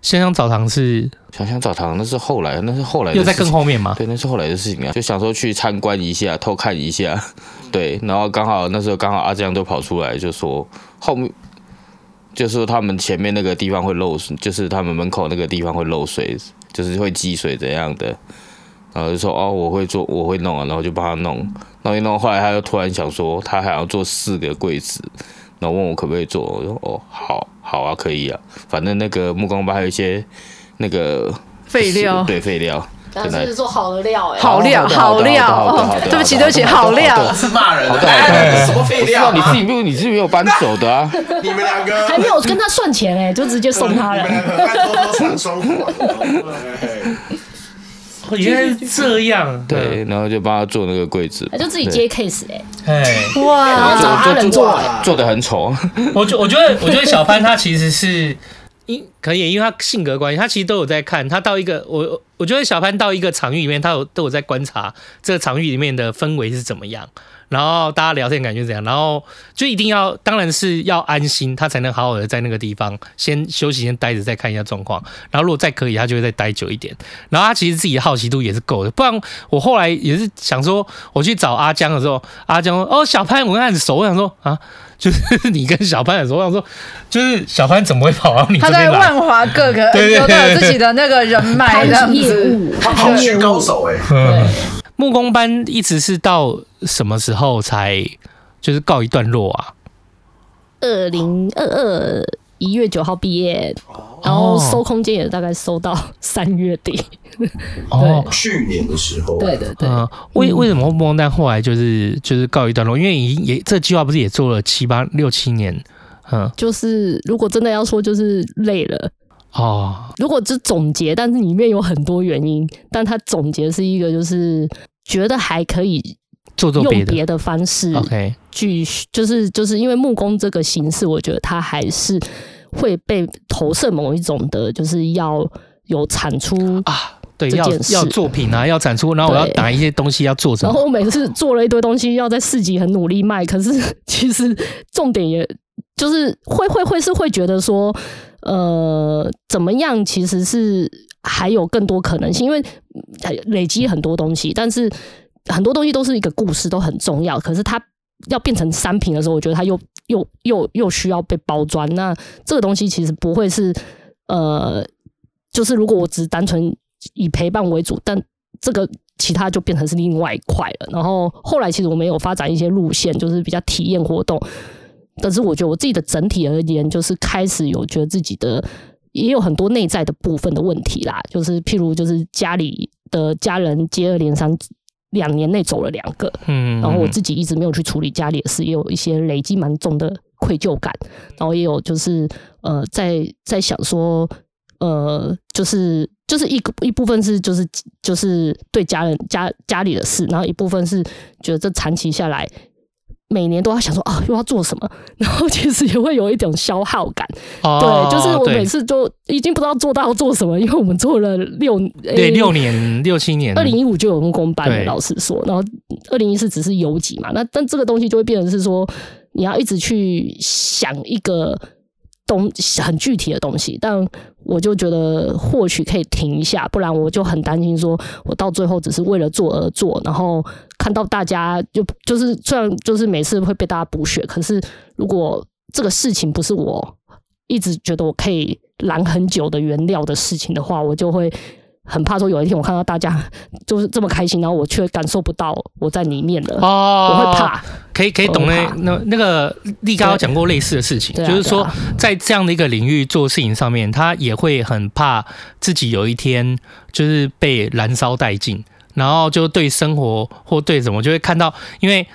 香香澡堂是香香澡堂，那是后来，那是后来又在更后面吗？对，那是后来的事情啊。就想说去参观一下，偷看一下，对，然后刚好那时候刚好阿江都跑出来，就说后面就是说他们前面那个地方会漏水，就是他们门口那个地方会漏水，就是会积水怎样的，然后就说哦，我会做，我会弄啊，然后就帮他弄，弄一弄，后来他又突然想说他还要做四个柜子。然后问我可不可以做，我说哦，好，好啊，可以啊，反正那个木工班还有一些那个废料，对废料，但是做好的料哎，好料，好料，哦，对不起，对不起，好料，是骂人的，什么废料？你自己没有，你自己没有搬走的啊？你们两个还没有跟他算钱哎，就直接送他了。原来是这样，对，然后就帮他做那个柜子，他就自己接 case 哎，哎，哇，然后找他人做，做的很丑。我觉我觉得，我觉得小潘他其实是因可以，因为他性格关系，他其实都有在看。他到一个我，我觉得小潘到一个场域里面，他有都有在观察这个场域里面的氛围是怎么样。然后大家聊天感觉怎样？然后就一定要，当然是要安心，他才能好好的在那个地方先休息，先待着，再看一下状况。然后如果再可以，他就会再待久一点。然后他其实自己的好奇度也是够的，不然我后来也是想说，我去找阿江的时候，阿江说：“哦，小潘，我跟他很熟。”我想说啊，就是你跟小潘很熟。我想说，就是小潘怎么会跑到你这边来？华各个都有自己的那个人脉这样子，他跑去高手哎、欸。木工班一直是到什么时候才就是告一段落啊？二零二二一月九号毕业，然后收空间也大概收到三月底。哦，去年的时候。对对对。为为什么木工班后来就是就是告一段落？因为已经也这计划不是也做了七八六七年？嗯，就是如果真的要说，就是累了。哦，如果只总结，但是里面有很多原因，但他总结是一个就是。觉得还可以做做用别的方式，OK，继续就是就是因为木工这个形式，我觉得它还是会被投射某一种的，就是要有产出啊，对，要要作品啊，要产出，然后我要打一些东西要做什么，然后我每次做了一堆东西，要在市集很努力卖，可是其实重点也就是会会会是会觉得说，呃，怎么样，其实是。还有更多可能性，因为累积很多东西，但是很多东西都是一个故事，都很重要。可是它要变成商品的时候，我觉得它又又又又需要被包装。那这个东西其实不会是呃，就是如果我只单纯以陪伴为主，但这个其他就变成是另外一块了。然后后来其实我们有发展一些路线，就是比较体验活动。但是我觉得我自己的整体而言，就是开始有觉得自己的。也有很多内在的部分的问题啦，就是譬如就是家里的家人接二连三，两年内走了两个，嗯，然后我自己一直没有去处理家里的事，也有一些累积蛮重的愧疚感，然后也有就是呃在在想说，呃就是就是一个一部分是就是就是对家人家家里的事，然后一部分是觉得这长期下来。每年都要想说啊，又要做什么，然后其实也会有一种消耗感。哦、对，就是我每次都已经不知道做到做什么，因为我们做了六对六年六七年，二零一五就有木工班的，老实说，然后二零一四只是游集嘛。那但这个东西就会变成是说，你要一直去想一个。东很具体的东西，但我就觉得或许可以停一下，不然我就很担心，说我到最后只是为了做而做，然后看到大家就就是虽然就是每次会被大家补血，可是如果这个事情不是我一直觉得我可以拦很久的原料的事情的话，我就会。很怕说有一天我看到大家 就是这么开心，然后我却感受不到我在里面了。哦，我会怕。可以可以懂那那那个立刚刚讲过类似的事情，就是说在这样的一个领域做事情上面，他也会很怕自己有一天就是被燃烧殆尽，然后就对生活或对什么就会看到，因为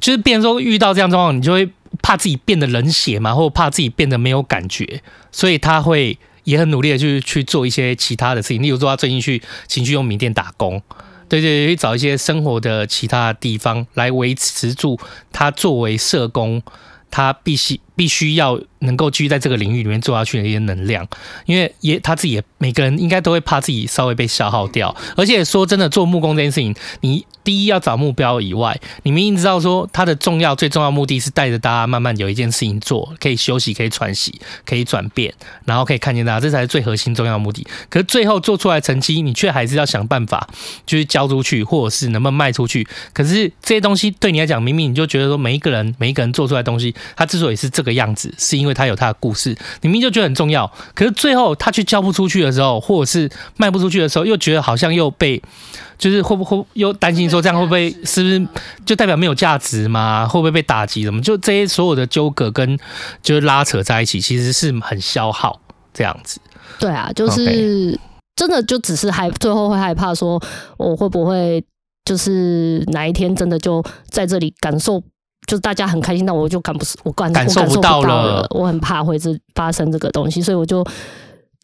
就是变成说遇到这样状况，你就会怕自己变得冷血嘛，或怕自己变得没有感觉，所以他会也很努力的去去做一些其他的事情。例如说，他最近去情趣用品店打工，对对，去找一些生活的其他的地方来维持住他作为社工，他必须必须要。能够继续在这个领域里面做下去的一些能量，因为也他自己也每个人应该都会怕自己稍微被消耗掉，而且说真的，做木工这件事情，你第一要找目标以外，你明明知道说它的重要最重要目的是带着大家慢慢有一件事情做，可以休息，可以喘息，可以转变，然后可以看见大家，这才是最核心重要的目的。可是最后做出来成绩，你却还是要想办法就是交出去，或者是能不能卖出去。可是这些东西对你来讲，明明你就觉得说每一个人每一个人做出来的东西，它之所以是这个样子，是因为。他有他的故事，你明明就觉得很重要，可是最后他去交不出去的时候，或者是卖不出去的时候，又觉得好像又被，就是会不会又担心说这样会不会是不是就代表没有价值吗？会不会被打击？什么？就这些所有的纠葛跟就是拉扯在一起，其实是很消耗这样子。对啊，就是真的就只是害，最后会害怕说我会不会就是哪一天真的就在这里感受。就是大家很开心，但我就感不我感感受不到了，我很怕会是发生这个东西，所以我就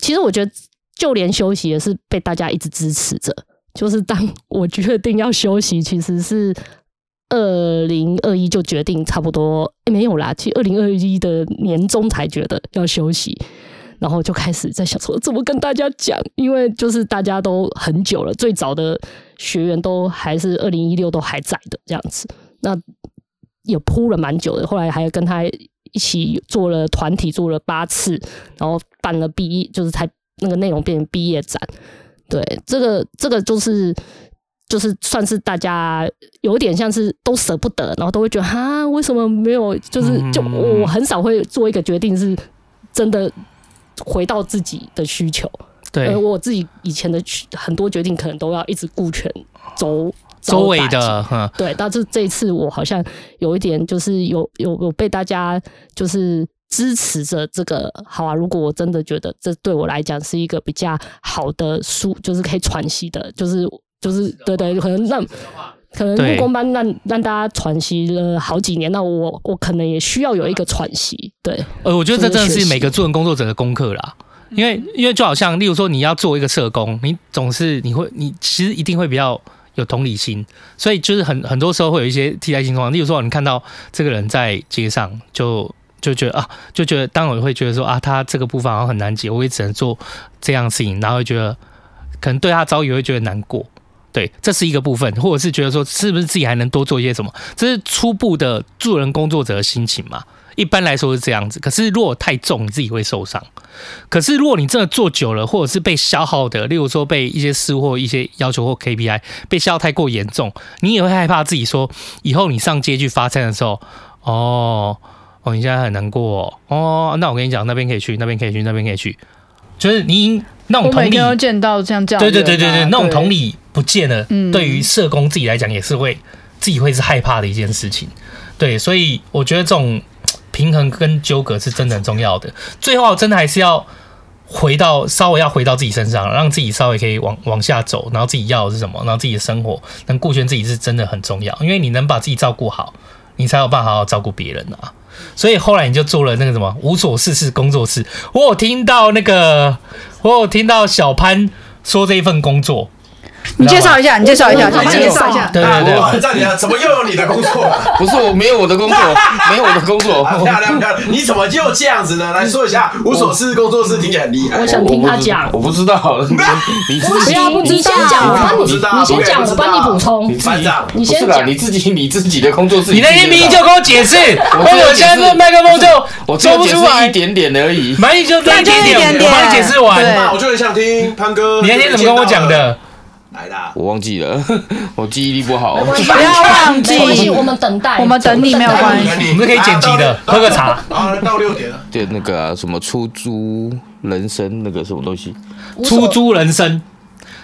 其实我觉得，就连休息也是被大家一直支持着。就是当我决定要休息，其实是二零二一就决定差不多，欸，没有啦，其实二零二一的年终才觉得要休息，然后就开始在想说怎么跟大家讲，因为就是大家都很久了，最早的学员都还是二零一六都还在的这样子，那。也铺了蛮久的，后来还跟他一起做了团体，做了八次，然后办了毕业，就是才那个内容变成毕业展。对，这个这个就是就是算是大家有点像是都舍不得，然后都会觉得哈，为什么没有？就是就我很少会做一个决定，是真的回到自己的需求。对，而我自己以前的很多决定，可能都要一直顾全周。周围的，对，但是这一次我好像有一点，就是有有有被大家就是支持着这个，好啊。如果我真的觉得这对我来讲是一个比较好的书，就是可以喘息的，就是就是对对，可能让可能木工班让让大家喘息了好几年，那我我可能也需要有一个喘息。对，呃，我觉得这真的是每个助人工作者的功课啦，因为因为就好像例如说你要做一个社工，你总是你会你其实一定会比较。有同理心，所以就是很很多时候会有一些替代性状况。例如说，你看到这个人在街上，就就觉得啊，就觉得当然会觉得说啊，他这个部分好像很难解，我也只能做这样的事情，然后觉得可能对他遭遇会觉得难过。对，这是一个部分，或者是觉得说是不是自己还能多做一些什么？这是初步的助人工作者的心情嘛。一般来说是这样子，可是如果太重，你自己会受伤。可是如果你真的做久了，或者是被消耗的，例如说被一些事或一些要求或 KPI 被消耗太过严重，你也会害怕自己说，以后你上街去发餐的时候，哦哦，你现在很难过哦，哦，那我跟你讲，那边可以去，那边可以去，那边可以去，就是你那种同理，我见到这样这样，对对对对对，那种同理不见了，对于社工自己来讲也是会自己会是害怕的一件事情，对，所以我觉得这种。平衡跟纠葛是真的很重要的，最后真的还是要回到稍微要回到自己身上，让自己稍微可以往往下走，然后自己要的是什么，然后自己的生活能顾全自己是真的很重要，因为你能把自己照顾好，你才有办法好好照顾别人啊。所以后来你就做了那个什么无所事事工作室，我有听到那个，我有听到小潘说这一份工作。你介绍一下，你介绍一下，你介绍一下。对对对，怎么又有你的工作？不是我没有我的工作，没有我的工作。漂亮漂亮，你怎么就这样子呢？来说一下，无所事事工作室听起来很厉害。我想听他讲，我不知道。你你不要不知道，我帮你，你先讲，我帮你补充。你自己，你先讲，你自己你自己的工作室。你的音频就给我解释，我现在这麦克风就我说不出来一点点而已。满意就这一点点，我帮你解释完。我就很想听潘哥，你那天怎么跟我讲的？来啦！我忘记了，我记忆力不好。不要忘记，我们等待，我们等你没有关系，我们可以剪辑的，喝个茶。啊，到六点了。对，那个啊，什么出租人生那个什么东西？出租人生。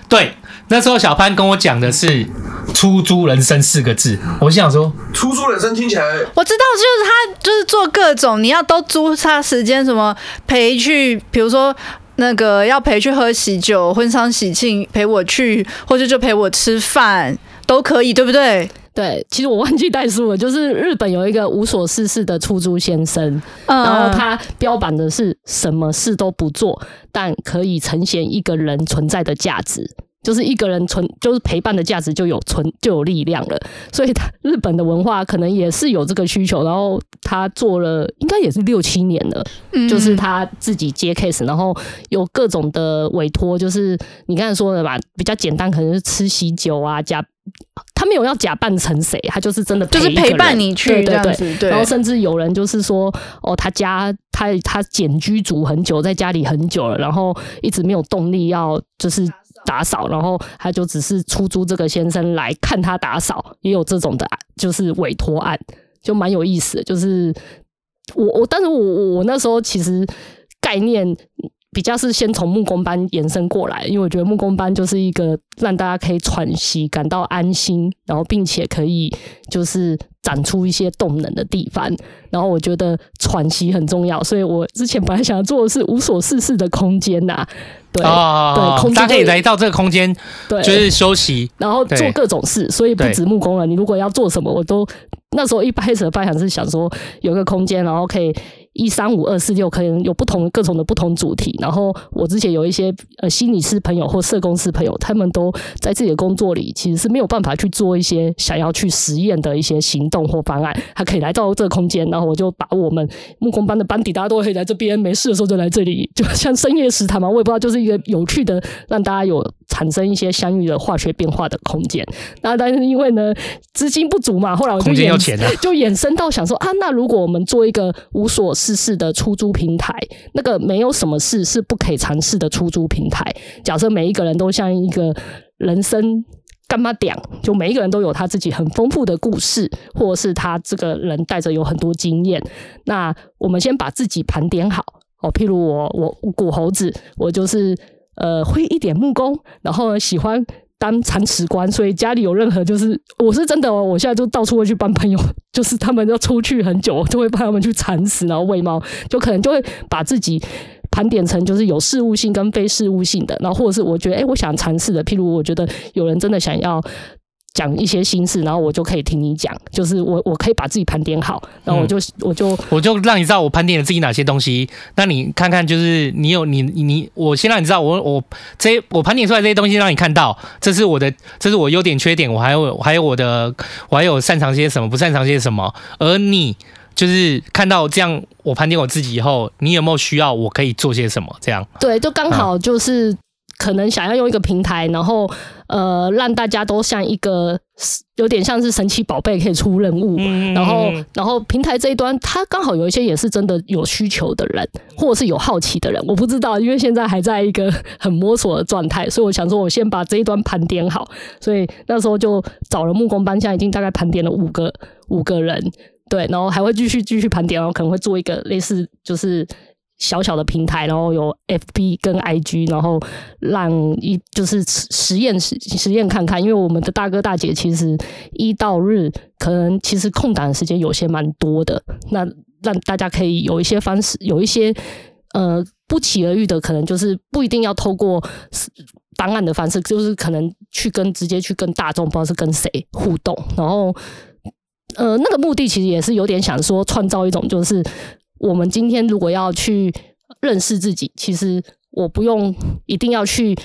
对，那时候小潘跟我讲的是“出租人生”四个字，我想说“出租人生”听起来，我知道，就是他就是做各种，你要都租他时间，什么陪去，比如说。那个要陪去喝喜酒、婚丧喜庆，陪我去，或者就陪我吃饭都可以，对不对？对，其实我忘记带书了。就是日本有一个无所事事的出租先生，嗯、然后他标榜的是什么事都不做，但可以呈现一个人存在的价值。就是一个人存，就是陪伴的价值就有存就有力量了。所以他日本的文化可能也是有这个需求。然后他做了，应该也是六七年了。嗯，就是他自己接 case，然后有各种的委托。就是你刚才说的吧，比较简单，可能是吃喜酒啊，假他没有要假扮成谁，他就是真的陪就是陪伴你去。对，对，对，然后甚至有人就是说，哦，他家他他简居族很久，在家里很久了，然后一直没有动力要就是。打扫，然后他就只是出租这个先生来看他打扫，也有这种的，就是委托案，就蛮有意思的。就是我我，但是我我我那时候其实概念比较是先从木工班延伸过来，因为我觉得木工班就是一个让大家可以喘息、感到安心，然后并且可以就是展出一些动能的地方。然后我觉得喘息很重要，所以我之前本来想要做的是无所事事的空间呐、啊。对、哦、对，空间可以来到这个空间，对，就是休息，然后做各种事，所以不止木工了。你如果要做什么，我都那时候一开始的发想是想说有个空间，然后可以。一三五二四六可能有不同各种的不同主题，然后我之前有一些呃心理师朋友或社工师朋友，他们都在自己的工作里其实是没有办法去做一些想要去实验的一些行动或方案，他可以来到这个空间，然后我就把我们木工班的班底，大家都可以来这边，没事的时候就来这里，就像深夜食堂嘛，我也不知道，就是一个有趣的让大家有产生一些相遇的化学变化的空间。那但是因为呢资金不足嘛，后来我就衍生就衍生到想说啊，那如果我们做一个无所。试试的出租平台，那个没有什么事是不可以尝试的出租平台。假设每一个人都像一个人生干嘛点，就每一个人都有他自己很丰富的故事，或者是他这个人带着有很多经验。那我们先把自己盘点好哦，譬如我我古猴子，我就是呃会一点木工，然后喜欢。当铲屎官，所以家里有任何就是，我是真的哦，我现在就到处会去帮朋友，就是他们要出去很久，就会帮他们去铲屎，然后喂猫，就可能就会把自己盘点成就是有事务性跟非事务性的，然后或者是我觉得，哎，我想尝试的，譬如我觉得有人真的想要。讲一些心事，然后我就可以听你讲，就是我我可以把自己盘点好，然后我就、嗯、我就我就让你知道我盘点了自己哪些东西，那你看看就是你有你你我先让你知道我我这我盘点出来这些东西让你看到，这是我的这是我优点缺点，我还有我还有我的我还有擅长些什么不擅长些什么，而你就是看到这样我盘点我自己以后，你有没有需要我可以做些什么这样？对，就刚好就是。嗯可能想要用一个平台，然后呃，让大家都像一个有点像是神奇宝贝可以出任务，嗯、然后然后平台这一端，它刚好有一些也是真的有需求的人，或者是有好奇的人，我不知道，因为现在还在一个很摸索的状态，所以我想说，我先把这一端盘点好，所以那时候就找了木工班，现在已经大概盘点了五个五个人，对，然后还会继续继续盘点，然后可能会做一个类似就是。小小的平台，然后有 FB 跟 IG，然后让一就是实验实实验看看，因为我们的大哥大姐其实一到日可能其实空档时间有些蛮多的，那让大家可以有一些方式，有一些呃不期而遇的，可能就是不一定要透过方案的方式，就是可能去跟直接去跟大众，不知道是跟谁互动，然后呃那个目的其实也是有点想说创造一种就是。我们今天如果要去认识自己，其实我不用一定要去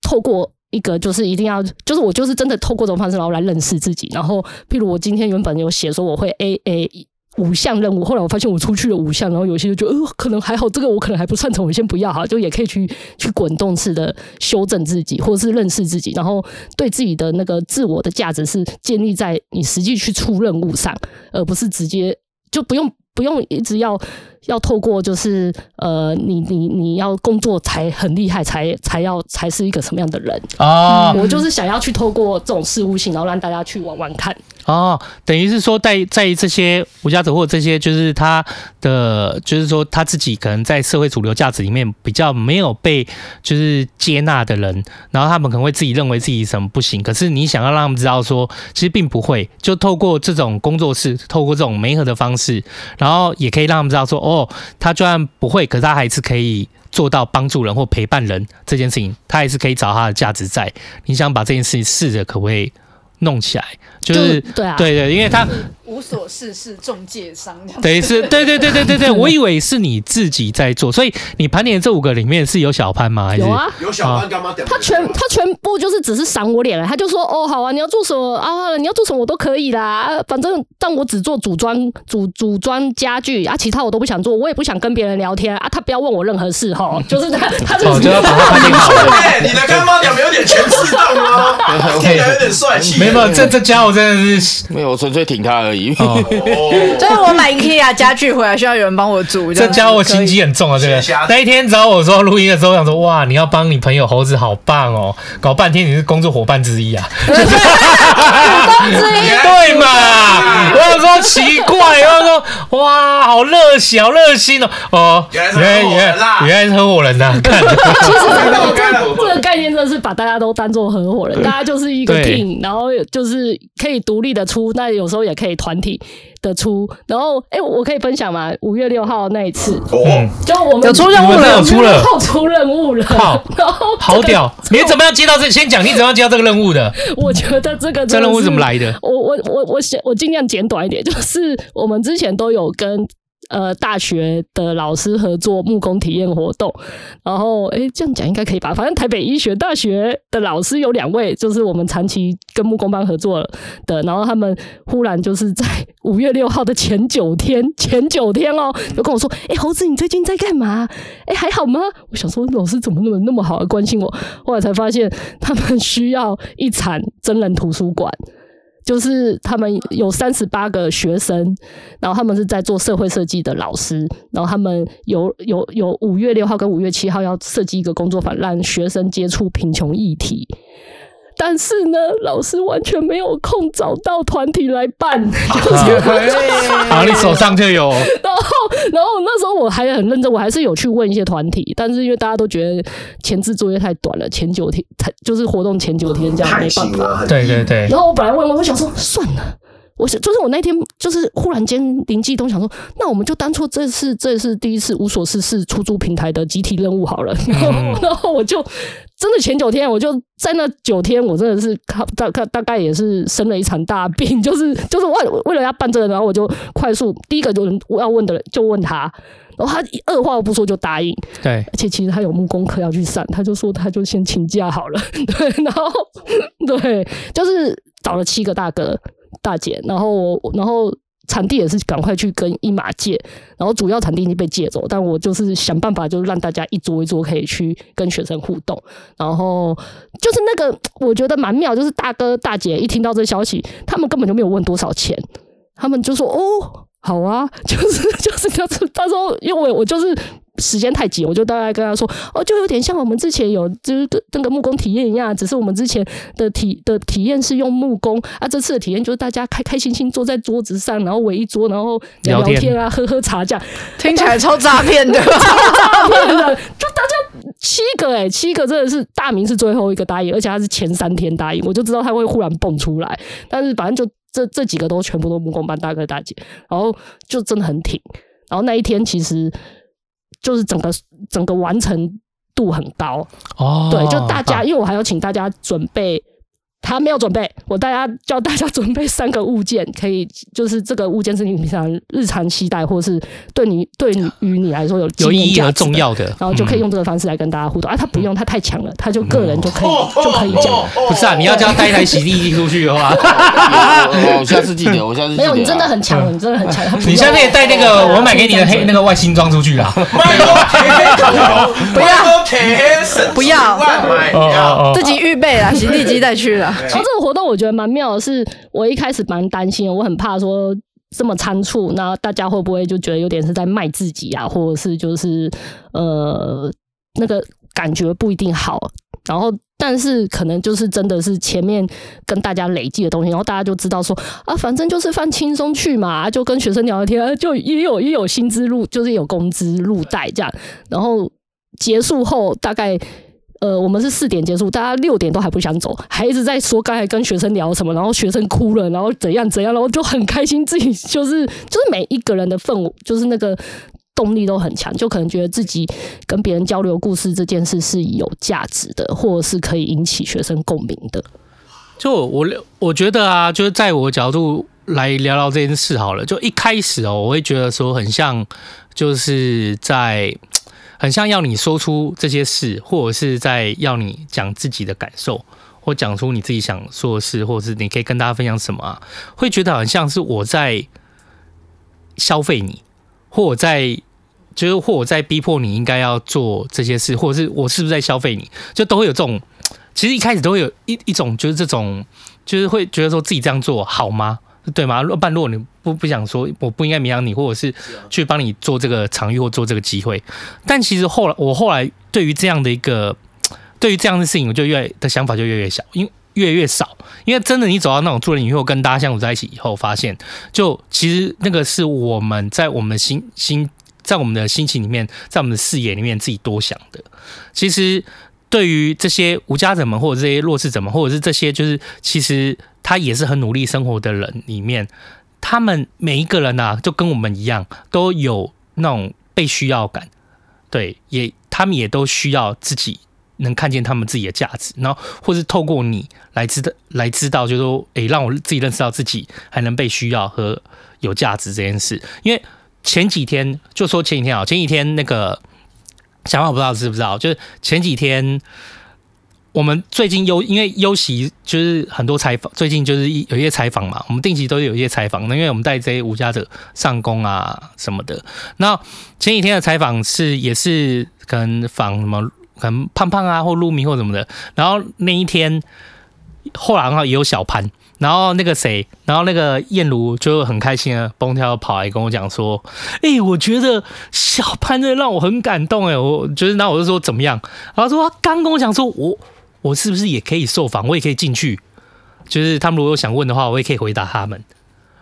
透过一个，就是一定要，就是我就是真的透过这种方式，然后来认识自己。然后，譬如我今天原本有写说我会 A A 五项任务，后来我发现我出去了五项，然后有些就觉得呃可能还好，这个我可能还不擅长，我先不要哈，就也可以去去滚动式的修正自己，或是认识自己，然后对自己的那个自我的价值是建立在你实际去出任务上，而不是直接就不用。不用一直要要透过，就是呃，你你你要工作才很厉害，才才要才是一个什么样的人啊？我就是想要去透过这种事务性，然后让大家去玩玩看。哦，等于是说，在在这些无家者或者这些，就是他的，就是说他自己可能在社会主流价值里面比较没有被就是接纳的人，然后他们可能会自己认为自己什么不行，可是你想要让他们知道说，其实并不会，就透过这种工作室，透过这种媒合的方式，然后也可以让他们知道说，哦，他就算不会，可是他还是可以做到帮助人或陪伴人这件事情，他还是可以找他的价值在。你想把这件事情试着可不可以？弄起来，就是对啊，对对，因为他无所事事中介商，等于是对对对对对对，我以为是你自己在做，所以你盘点这五个里面是有小潘吗？还是有啊，有小潘干嘛？他全他全部就是只是赏我脸了，他就说哦好啊，你要做什么啊？你要做什么我都可以啦，反正但我只做组装组组装家具啊，其他我都不想做，我也不想跟别人聊天啊，他不要问我任何事哈，就是他他就是要把他盘点好。哎，你的干妈屌没有点全自动吗？听起来有点帅气。没有，这这家伙真的是没有，我纯粹挺他而已。哦，就是我买 IKEA 家具回来需要有人帮我煮，这家伙心机很重啊！这个。那一天找我说录音的时候，我想说哇，你要帮你朋友猴子好棒哦，搞半天你是工作伙伴之一啊，对 嘛？我想说奇怪，我想说哇，好热血，好热心哦。哦，原来原来原来是合伙人呐！看，其实这个概念真的是把大家都当做合伙人，大家就是一个 team，然后就是可以独立的出，那有时候也可以团体的出。然后，哎，我可以分享吗？五月六号那一次，嗯，就我们有出任务了，有出了，出任务了，好，好屌！你怎么样接到这？先讲你怎么样接到这个任务的？我觉得这个这任务怎么来的？我我我我想我尽量简短一点，就是我们之前都有跟。呃，大学的老师合作木工体验活动，然后哎，这样讲应该可以吧？反正台北医学大学的老师有两位，就是我们长期跟木工班合作的，然后他们忽然就是在 五月六号的前九天，前九天哦，就跟我说：“哎，猴子，你最近在干嘛？哎，还好吗？”我想说，老师怎么那么那么好关心我？后来才发现，他们需要一场真人图书馆。就是他们有三十八个学生，然后他们是在做社会设计的老师，然后他们有有有五月六号跟五月七号要设计一个工作坊，让学生接触贫穷议题。但是呢，老师完全没有空找到团体来办，就是 好，你手上就有。然后，那时候我还很认真，我还是有去问一些团体，但是因为大家都觉得前置作业太短了，前九天才就是活动前九天这样没办法。对对对。然后我本来问我，我想说算了。我想，就是我那天就是忽然间灵机一动，想说，那我们就当做这次这是第一次无所事事出租平台的集体任务好了。然后，然后我就真的前九天，我就在那九天，我真的是大大大概也是生了一场大病，就是就是为为了要办这个，然后我就快速第一个就我要问的人就问他，然后他二话不说就答应。对，而且其实他有木工课要去上，他就说他就先请假好了。对，然后对，就是找了七个大哥。大姐，然后然后产地也是赶快去跟一马借，然后主要场地已经被借走，但我就是想办法，就是让大家一桌一桌可以去跟学生互动，然后就是那个我觉得蛮妙，就是大哥大姐一听到这消息，他们根本就没有问多少钱，他们就说哦，好啊，就是就是就是，他说因为我就是。时间太急，我就大概跟他说，哦，就有点像我们之前有就是跟那个木工体验一样，只是我们之前的体的体验是用木工啊，这次的体验就是大家开开心心坐在桌子上，然后围一桌，然后聊聊天啊，天。喝喝茶这样，听起来超诈骗 的，超诈骗的，就大家七个哎、欸，七个真的是大明是最后一个答应，而且他是前三天答应，我就知道他会忽然蹦出来，但是反正就这这几个都全部都木工班大哥大姐，然后就真的很挺，然后那一天其实。就是整个整个完成度很高哦，对，就大家，因为我还要请大家准备。他没有准备，我大家叫大家准备三个物件，可以就是这个物件是你平常日常期待，或是对你对于你来说有有意义和重要的，然后就可以用这个方式来跟大家互动。啊，他不用，他太强了，他就个人就可以就可以讲。不是啊，你要叫他带一台洗地机出去的话，我下次记得，我下次记得。没有，你真的很强，你真的很强。你下次也带那个我买给你的黑那个外星装出去啊！不要不要不要，自己预备了洗地机带去了。然后这个活动我觉得蛮妙的是，我一开始蛮担心，我很怕说这么仓促，那大家会不会就觉得有点是在卖自己啊，或者是就是呃那个感觉不一定好。然后但是可能就是真的是前面跟大家累积的东西，然后大家就知道说啊，反正就是放轻松去嘛，就跟学生聊聊天，就也有也有薪资入，就是有工资入袋这样。然后结束后大概。呃，我们是四点结束，大家六点都还不想走，还一直在说刚才跟学生聊什么，然后学生哭了，然后怎样怎样，然后就很开心，自己就是就是每一个人的氛围，就是那个动力都很强，就可能觉得自己跟别人交流故事这件事是有价值的，或者是可以引起学生共鸣的。就我我觉得啊，就是在我角度来聊聊这件事好了。就一开始哦，我会觉得说很像，就是在很像要你说出这些事，或者是在要你讲自己的感受，或讲出你自己想说的事，或者是你可以跟大家分享什么啊，会觉得好像是我在消费你，或我在就是或我在逼迫你应该要做这些事，或者是我是不是在消费你，就都会有这种。其实一开始都会有一一种，就是这种，就是会觉得说自己这样做好吗？对吗？不然如果你不不想说，我不应该勉强你，或者是去帮你做这个场域或做这个机会。但其实后来，我后来对于这样的一个，对于这样的事情，我就越的想法就越越小，因为越来越少。因为真的，你走到那种助人以后，跟大家相处在一起以后，发现，就其实那个是我们在我们的心心，在我们的心情里面，在我们的视野里面自己多想的。其实。对于这些无家者们，或者这些弱势者们，或者是这些就是其实他也是很努力生活的人里面，他们每一个人啊，就跟我们一样，都有那种被需要感，对，也他们也都需要自己能看见他们自己的价值，然后或是透过你来知道，来知道，就是说，诶，让我自己认识到自己还能被需要和有价值这件事。因为前几天就说前几天啊，前几天那个。想法不知道知不知道？就是前几天，我们最近优因为优席就是很多采访，最近就是有一些采访嘛，我们定期都有一些采访。那因为我们带这些无家者上工啊什么的。那前几天的采访是也是可能访什么，可能胖胖啊或露米或什么的。然后那一天后来哈也有小潘。然后那个谁，然后那个燕如就很开心啊，蹦跳跑来跟我讲说：“哎、我觉得小潘真的让我很感动哎，我就是，那我就说怎么样？然后说他刚跟我讲说，我我是不是也可以受访，我也可以进去？就是他们如果有想问的话，我也可以回答他们。”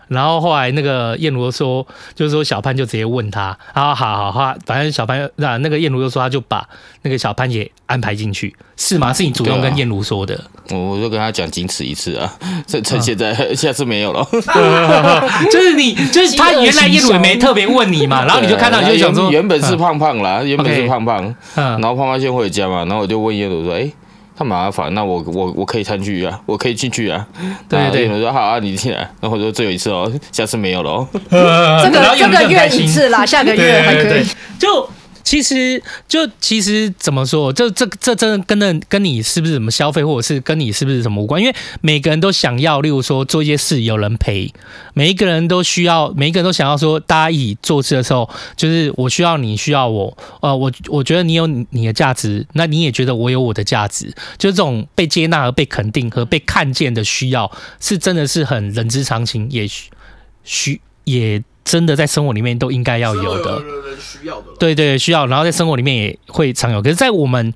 然后后来那个燕如说，就是说小潘就直接问他，然后好好好，反正小潘那那个燕如就说他就把那个小潘也安排进去，是吗？是你主动跟燕如说的？我、啊、我就跟他讲仅此一次啊，趁趁现在，啊、下次没有了。就是你，就是他原来燕如也没特别问你嘛，然后你就看到你就想说，原本是胖胖啦，原本是胖胖，然后胖胖先回家嘛，然后我就问燕如说，哎。太麻烦，那我我我可以参与啊，我可以进去啊。对 对，我说好啊，你进来。然后我说只有一次哦，下次没有了哦。这个这个月一次啦，下个月还可以。就。其实，就其实怎么说，这这这真的跟那跟你是不是怎么消费，或者是跟你是不是什么无关？因为每个人都想要，例如说做一些事有人陪，每一个人都需要，每一个人都想要说，大家一起做事的时候，就是我需要你需要我，呃，我我觉得你有你的价值，那你也觉得我有我的价值，就这种被接纳和被肯定和被看见的需要，是真的是很人之常情，也需也。真的在生活里面都应该要有的，对对，需要。然后在生活里面也会常有，可是，在我们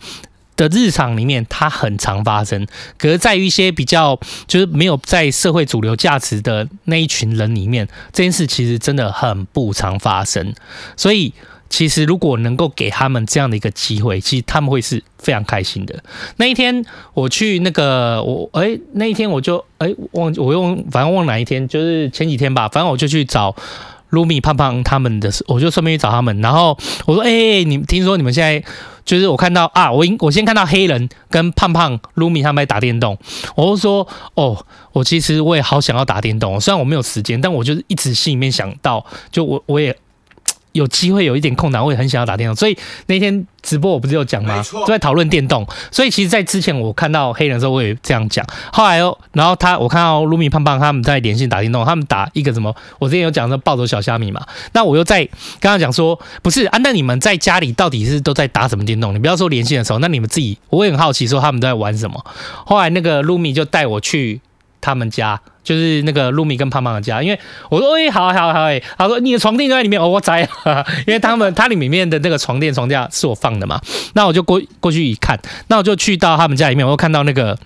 的日常里面，它很常发生。可是，在一些比较就是没有在社会主流价值的那一群人里面，这件事其实真的很不常发生。所以。其实，如果能够给他们这样的一个机会，其实他们会是非常开心的。那一天我去那个，我哎，那一天我就哎忘，我用反正忘哪一天，就是前几天吧。反正我就去找卢米胖胖他们的，我就顺便去找他们。然后我说：“哎，你听说你们现在就是我看到啊，我我先看到黑人跟胖胖卢米他们在打电动。我就说：哦，我其实我也好想要打电动，虽然我没有时间，但我就是一直心里面想到，就我我也。”有机会有一点空档，我也很想要打电动，所以那天直播我不是有讲吗？就在讨论电动。所以其实，在之前我看到黑人的时候，我也这样讲。后来哦，然后他我看到卢米胖胖他们在连线打电动，他们打一个什么？我之前有讲说暴走小虾米嘛。那我又在刚刚讲说，不是啊？那你们在家里到底是都在打什么电动？你不要说连线的时候，那你们自己我也很好奇，说他们都在玩什么。后来那个卢米就带我去。他们家就是那个露米跟胖胖的家，因为我说哎、欸，好好好哎，他说你的床垫在里面，哦，我在，因为他们他里面的那个床垫床架是我放的嘛，那我就过过去一看，那我就去到他们家里面，我就看到那个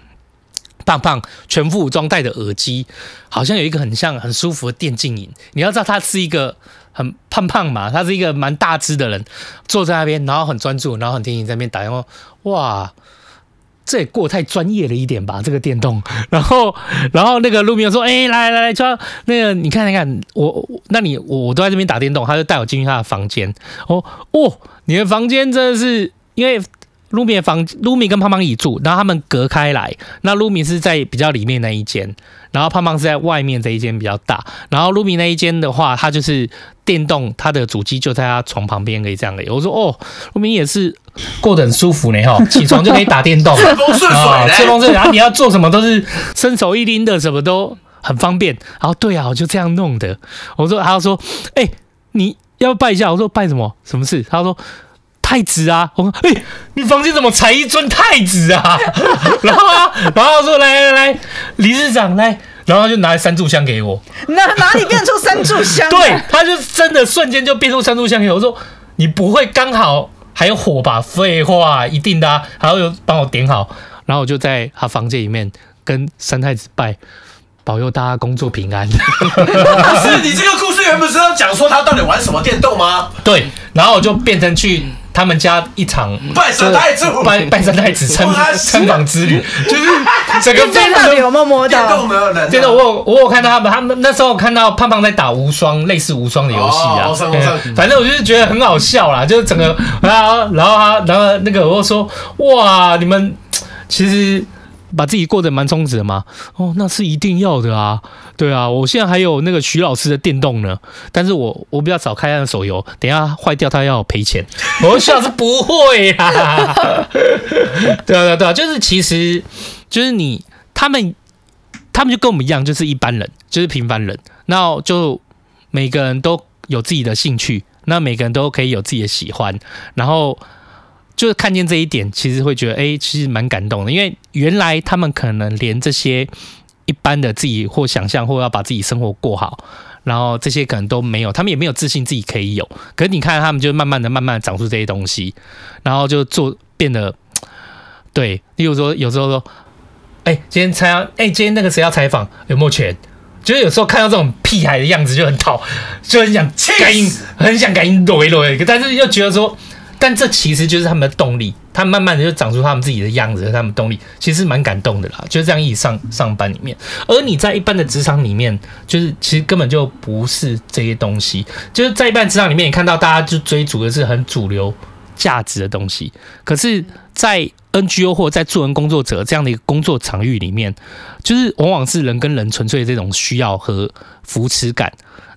胖胖全副武装戴着耳机，好像有一个很像很舒服的电竞椅。你要知道他是一个很胖胖嘛，他是一个蛮大只的人，坐在那边，然后很专注，然后很听你在那边打电话，哇。这也过太专业了一点吧，这个电动。然后，然后那个卢米说：“哎、来来来，就那个，你看，你看，我，那你，我，我都在这边打电动。”他就带我进去他的房间。哦哦，你的房间真的是，因为卢米的房，卢米跟胖胖一起住，然后他们隔开来。那卢米是在比较里面那一间，然后胖胖是在外面这一间比较大。然后卢米那一间的话，他就是电动，他的主机就在他床旁边，可以这样的。我说哦，卢米也是过得很舒服呢哈，起床就可以打电动，顺风顺水，顺风顺水。然后你要做什么都是 伸手一拎的，什么都很方便。然后对啊，我就这样弄的。我说，他说，哎、欸，你要不拜一下？我说拜什么？什么事？他说。太子啊！我说，哎、欸，你房间怎么才一尊太子啊？然后啊，然后说，来来来，理事长来，然后就拿三炷香给我。哪哪里变出三炷香？对，他就真的瞬间就变出三炷香给我。我说，你不会刚好还有火吧？废话，一定的啊！然后又帮我点好，然后我就在他房间里面跟三太子拜。保佑大家工作平安。不 是你这个故事原本是要讲说他到底玩什么电动吗？对，然后我就变成去他们家一场拜三太子、拜拜山太子参参访之旅，就是整个非常有没有摸到电动的人？真的，我有我有看到他们，他们那时候看到胖胖在打无双，类似无双的游戏啊。反正我就是觉得很好笑啦，就是整个啊，然后他，然后那个我就说哇，你们其实。把自己过得蛮充实的吗？哦，那是一定要的啊！对啊，我现在还有那个徐老师的电动呢，但是我我比较少开他的手游，等一下坏掉他要赔钱。我徐老师不会啊！对啊对啊对啊，就是其实就是你他们他们就跟我们一样，就是一般人，就是平凡人。那就每个人都有自己的兴趣，那每个人都可以有自己的喜欢，然后。就是看见这一点，其实会觉得，哎、欸，其实蛮感动的，因为原来他们可能连这些一般的自己或想象，或要把自己生活过好，然后这些可能都没有，他们也没有自信自己可以有。可是你看，他们就慢慢的、慢慢的长出这些东西，然后就做变得，对，例如说有时候说，哎、欸，今天采访，哎，今天那个谁要采访，有没有钱？就是有时候看到这种屁孩的样子就很讨，就很想感应，很想感应躲一躲，但是又觉得说。但这其实就是他们的动力，他们慢慢的就长出他们自己的样子，他们动力其实蛮感动的啦。就是这样一起上上班里面，而你在一般的职场里面，就是其实根本就不是这些东西。就是在一般职场里面，你看到大家就追逐的是很主流价值的东西，可是，在 NGO 或在助人工作者这样的一个工作场域里面，就是往往是人跟人纯粹的这种需要和扶持感。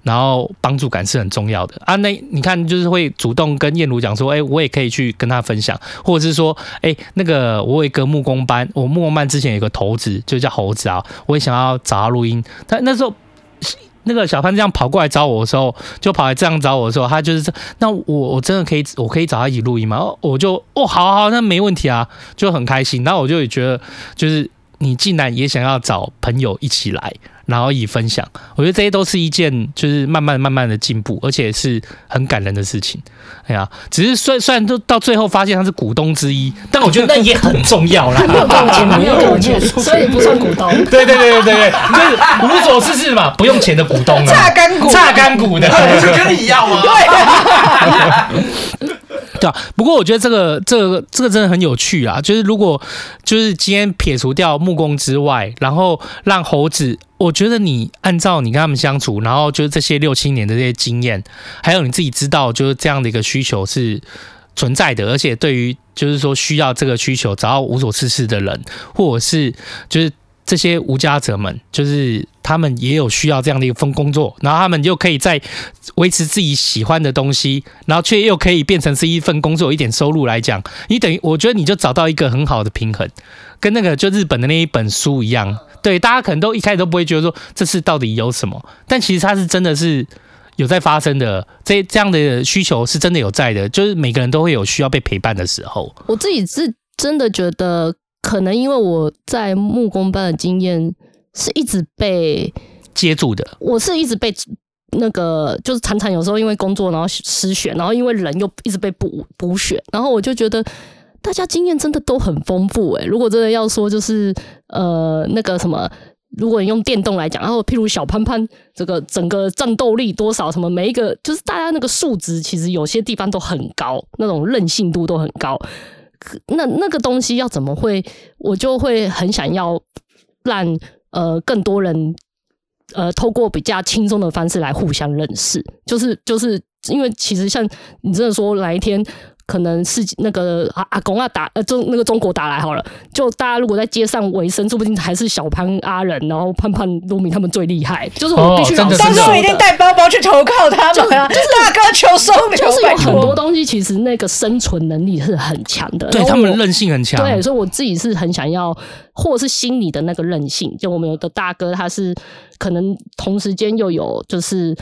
然后帮助感是很重要的啊，那你看就是会主动跟燕如讲说，哎，我也可以去跟他分享，或者是说，哎，那个我有一个木工班，我木工班之前有个头子就叫猴子啊，我也想要找他录音。他那时候那个小潘这样跑过来找我的时候，就跑来这样找我的时候，他就是那我我真的可以，我可以找他一起录音吗？我就哦，好好，那没问题啊，就很开心。然后我就也觉得，就是你竟然也想要找朋友一起来。然后以分享，我觉得这些都是一件就是慢慢慢慢的进步，而且是很感人的事情。哎呀，只是虽虽然都到最后发现他是股东之一，但我觉得那也很重要啦。没有给我 钱，没有给我钱，所以不算股东。对对对对对对，就是无所事事嘛，不用钱的股东啊，榨干股，榨干股的，不是跟你一样吗？对。对啊，不过我觉得这个这个这个真的很有趣啊！就是如果就是今天撇除掉木工之外，然后让猴子，我觉得你按照你跟他们相处，然后就是这些六七年的这些经验，还有你自己知道，就是这样的一个需求是存在的，而且对于就是说需要这个需求找到无所事事的人，或者是就是。这些无家者们，就是他们也有需要这样的一份工作，然后他们又可以在维持自己喜欢的东西，然后却又可以变成是一份工作，一点收入来讲，你等于我觉得你就找到一个很好的平衡，跟那个就日本的那一本书一样，对，大家可能都一开始都不会觉得说这是到底有什么，但其实它是真的是有在发生的，这这样的需求是真的有在的，就是每个人都会有需要被陪伴的时候。我自己是真的觉得。可能因为我在木工班的经验是一直被接住的，我是一直被那个就是常常有时候因为工作然后失选，然后因为人又一直被补补选，然后我就觉得大家经验真的都很丰富诶、如果真的要说就是呃那个什么，如果你用电动来讲，然后譬如小潘潘这个整个战斗力多少什么，每一个就是大家那个数值其实有些地方都很高，那种韧性度都很高。那那个东西要怎么会？我就会很想要让呃更多人呃透过比较轻松的方式来互相认识，就是就是因为其实像你真的说哪一天可能是那个阿阿公啊打呃中那个中国打来好了，就大家如果在街上维生，说不定还是小潘阿仁，然后盼盼卢米他们最厉害，就是我必须要，到时候一定带包包去投靠他们啊，就是大哥求收留，就是有很多东西，其实那个生存能力是很强的，对他们韧性很强，对，所以我自己是很想要，或者是心里的那个韧性，就我们有的大哥他是可能同时间又有就是。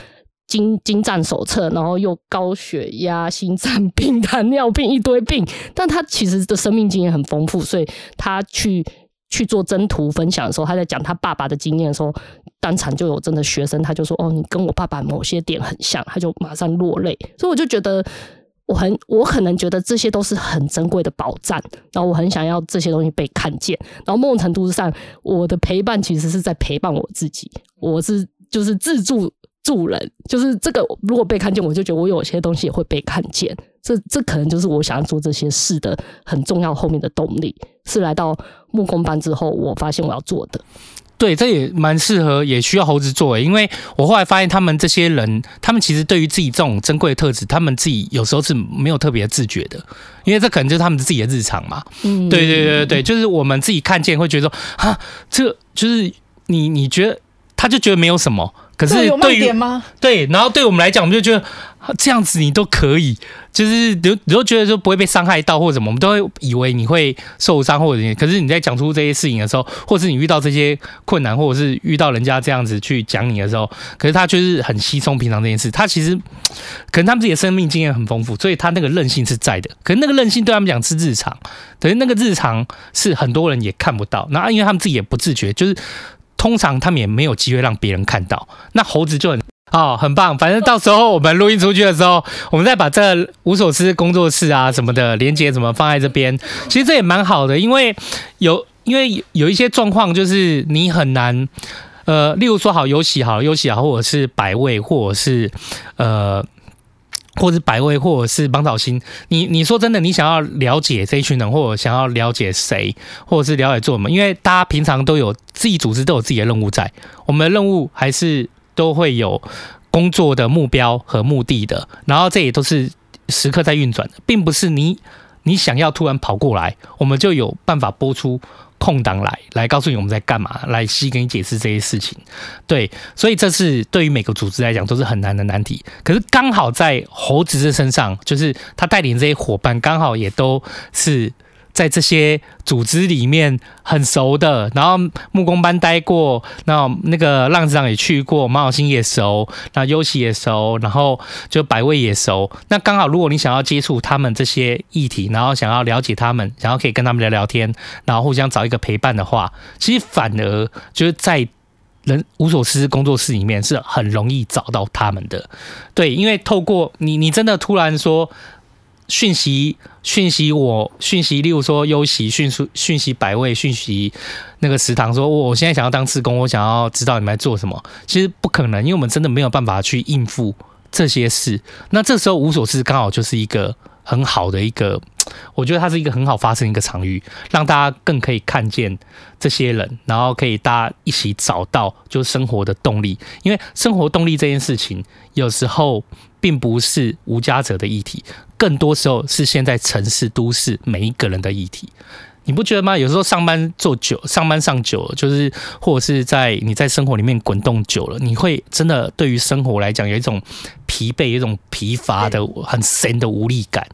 精精湛手册，然后又高血压、心脏病、糖尿病一堆病，但他其实的生命经验很丰富，所以他去去做征途分享的时候，他在讲他爸爸的经验的时候，当场就有真的学生，他就说：“哦，你跟我爸爸某些点很像。”他就马上落泪。所以我就觉得，我很我可能觉得这些都是很珍贵的宝藏，然后我很想要这些东西被看见。然后某种程度上，我的陪伴其实是在陪伴我自己，我是就是自助。助人就是这个，如果被看见，我就觉得我有些东西也会被看见。这这可能就是我想要做这些事的很重要后面的动力，是来到木工班之后，我发现我要做的。对，这也蛮适合，也需要猴子做。因为我后来发现，他们这些人，他们其实对于自己这种珍贵的特质，他们自己有时候是没有特别自觉的，因为这可能就是他们自己的日常嘛。嗯，对对对对，就是我们自己看见会觉得说，啊，这就是你你觉得，他就觉得没有什么。可是对于有卖点吗？对，然后对我们来讲，我们就觉得这样子你都可以，就是你你都觉得说不会被伤害到或者什么，我们都会以为你会受伤或者什么。可是你在讲出这些事情的时候，或者是你遇到这些困难，或者是遇到人家这样子去讲你的时候，可是他就是很稀松平常这件事。他其实可能他们自己的生命经验很丰富，所以他那个韧性是在的。可是那个韧性对他们讲是日常，可是那个日常是很多人也看不到。那因为他们自己也不自觉，就是。通常他们也没有机会让别人看到，那猴子就很哦很棒。反正到时候我们录音出去的时候，我们再把这个无所事工作室啊什么的连接什么放在这边，其实这也蛮好的，因为有因为有一些状况就是你很难呃，例如说好有喜好有喜好，或者是百味，或者是呃。或者百味，或者是帮导星，你你说真的，你想要了解这一群人，或者想要了解谁，或者是了解做什么？因为大家平常都有自己组织，都有自己的任务在。我们的任务还是都会有工作的目标和目的的，然后这也都是时刻在运转的，并不是你你想要突然跑过来，我们就有办法播出。空档来来告诉你我们在干嘛，来细跟你解释这些事情，对，所以这是对于每个组织来讲都是很难的难题。可是刚好在猴子的身上，就是他带领这些伙伴，刚好也都是。在这些组织里面很熟的，然后木工班待过，那那个浪子长也去过，马小新也熟，那优喜也熟，然后就百味也熟。那刚好，如果你想要接触他们这些议题，然后想要了解他们，想要可以跟他们聊聊天，然后互相找一个陪伴的话，其实反而就是在人无所事事工作室里面是很容易找到他们的。对，因为透过你，你真的突然说。讯息讯息我讯息，例如说优息讯息讯息百味讯息那个食堂说，我现在想要当志工，我想要知道你们在做什么。其实不可能，因为我们真的没有办法去应付这些事。那这时候无所事刚好就是一个很好的一个，我觉得它是一个很好发生一个场域，让大家更可以看见这些人，然后可以大家一起找到就是生活的动力。因为生活动力这件事情，有时候并不是无家者的议题。更多时候是现在城市都市每一个人的议题，你不觉得吗？有时候上班做久，上班上久了，就是或者是在你在生活里面滚动久了，你会真的对于生活来讲有一种疲惫、有一种疲乏的、很深的无力感。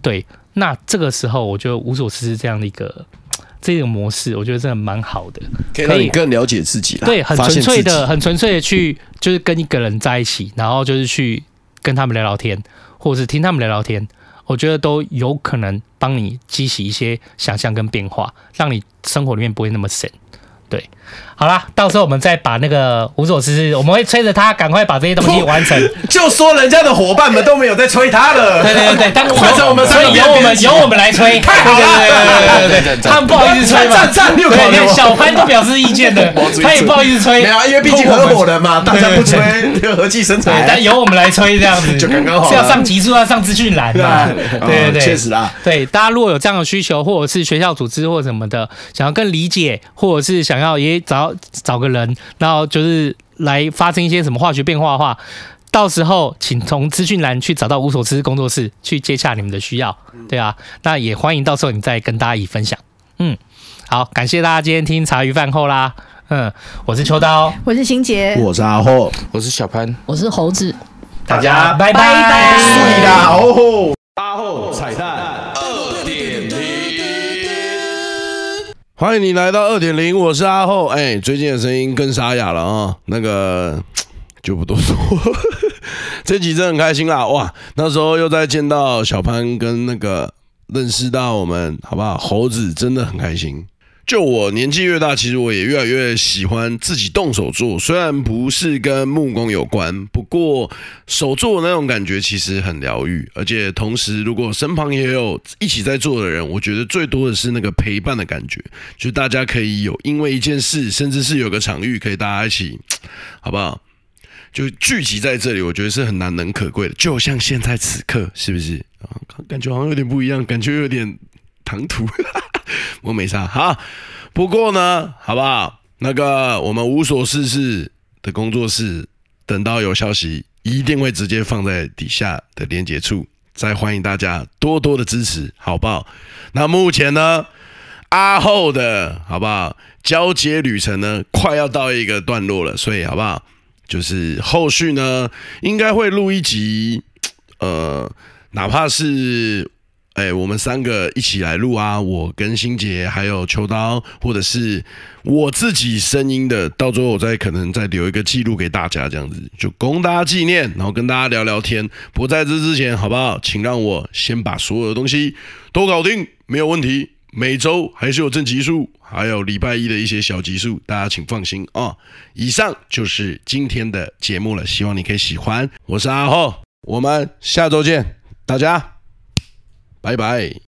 对，那这个时候我觉得无所事事这样的一个这种模式，我觉得真的蛮好的，可以让你更了解自己了。对，很纯粹的、很纯粹的去，就是跟一个人在一起，然后就是去跟他们聊聊天。或是听他们聊聊天，我觉得都有可能帮你激起一些想象跟变化，让你生活里面不会那么神。对，好啦，到时候我们再把那个无所事事，我们会催着他赶快把这些东西完成。就说人家的伙伴们都没有在催他了。对对对，但换成我们，所以由我们由我们来催。太好了，对对对对对，他们不好意思催嘛。对，小潘都表示意见的，他也不好意思催。没有啊，因为毕竟合伙人嘛，大家不催就和气生财。但由我们来催这样子，就刚刚好。是要上集数，要上资讯栏嘛？对对对，确实啦。对，大家如果有这样的需求，或者是学校组织或什么的，想要更理解，或者是想要也找找个人，然后就是来发生一些什么化学变化的话，到时候请从资讯栏去找到无所事事工作室去接洽你们的需要，对啊，那也欢迎到时候你再跟大家一起分享。嗯，好，感谢大家今天听茶余饭后啦。嗯，我是秋刀，我是欣杰，我是阿霍，我是小潘，我是猴子，大家拜拜。拜拜。睡啦，哦。阿霍彩蛋欢迎你来到二点零，我是阿后。哎，最近的声音更沙哑了啊、那个 就不多说。这集真的很开心啦，哇，那时候又再见到小潘跟那个认识到我们，好不好？猴子真的很开心。就我年纪越大，其实我也越来越喜欢自己动手做。虽然不是跟木工有关，不过手做那种感觉其实很疗愈。而且同时，如果身旁也有一起在做的人，我觉得最多的是那个陪伴的感觉。就大家可以有因为一件事，甚至是有个场域，可以大家一起，好不好？就聚集在这里，我觉得是很难能可贵的。就像现在此刻，是不是啊？感觉好像有点不一样，感觉有点唐突。我没啥哈，不过呢，好不好？那个我们无所事事的工作室，等到有消息，一定会直接放在底下的连接处，再欢迎大家多多的支持，好不好？那目前呢，阿厚的好不好？交接旅程呢，快要到一个段落了，所以好不好？就是后续呢，应该会录一集，呃，哪怕是。哎，我们三个一起来录啊！我跟新杰还有秋刀，或者是我自己声音的，到最后我再可能再留一个记录给大家，这样子就供大家纪念，然后跟大家聊聊天。不在这之前，好不好？请让我先把所有的东西都搞定，没有问题。每周还是有正集数，还有礼拜一的一些小集数，大家请放心啊、以上就是今天的节目了，希望你可以喜欢。我是阿浩，我们下周见，大家。拜拜。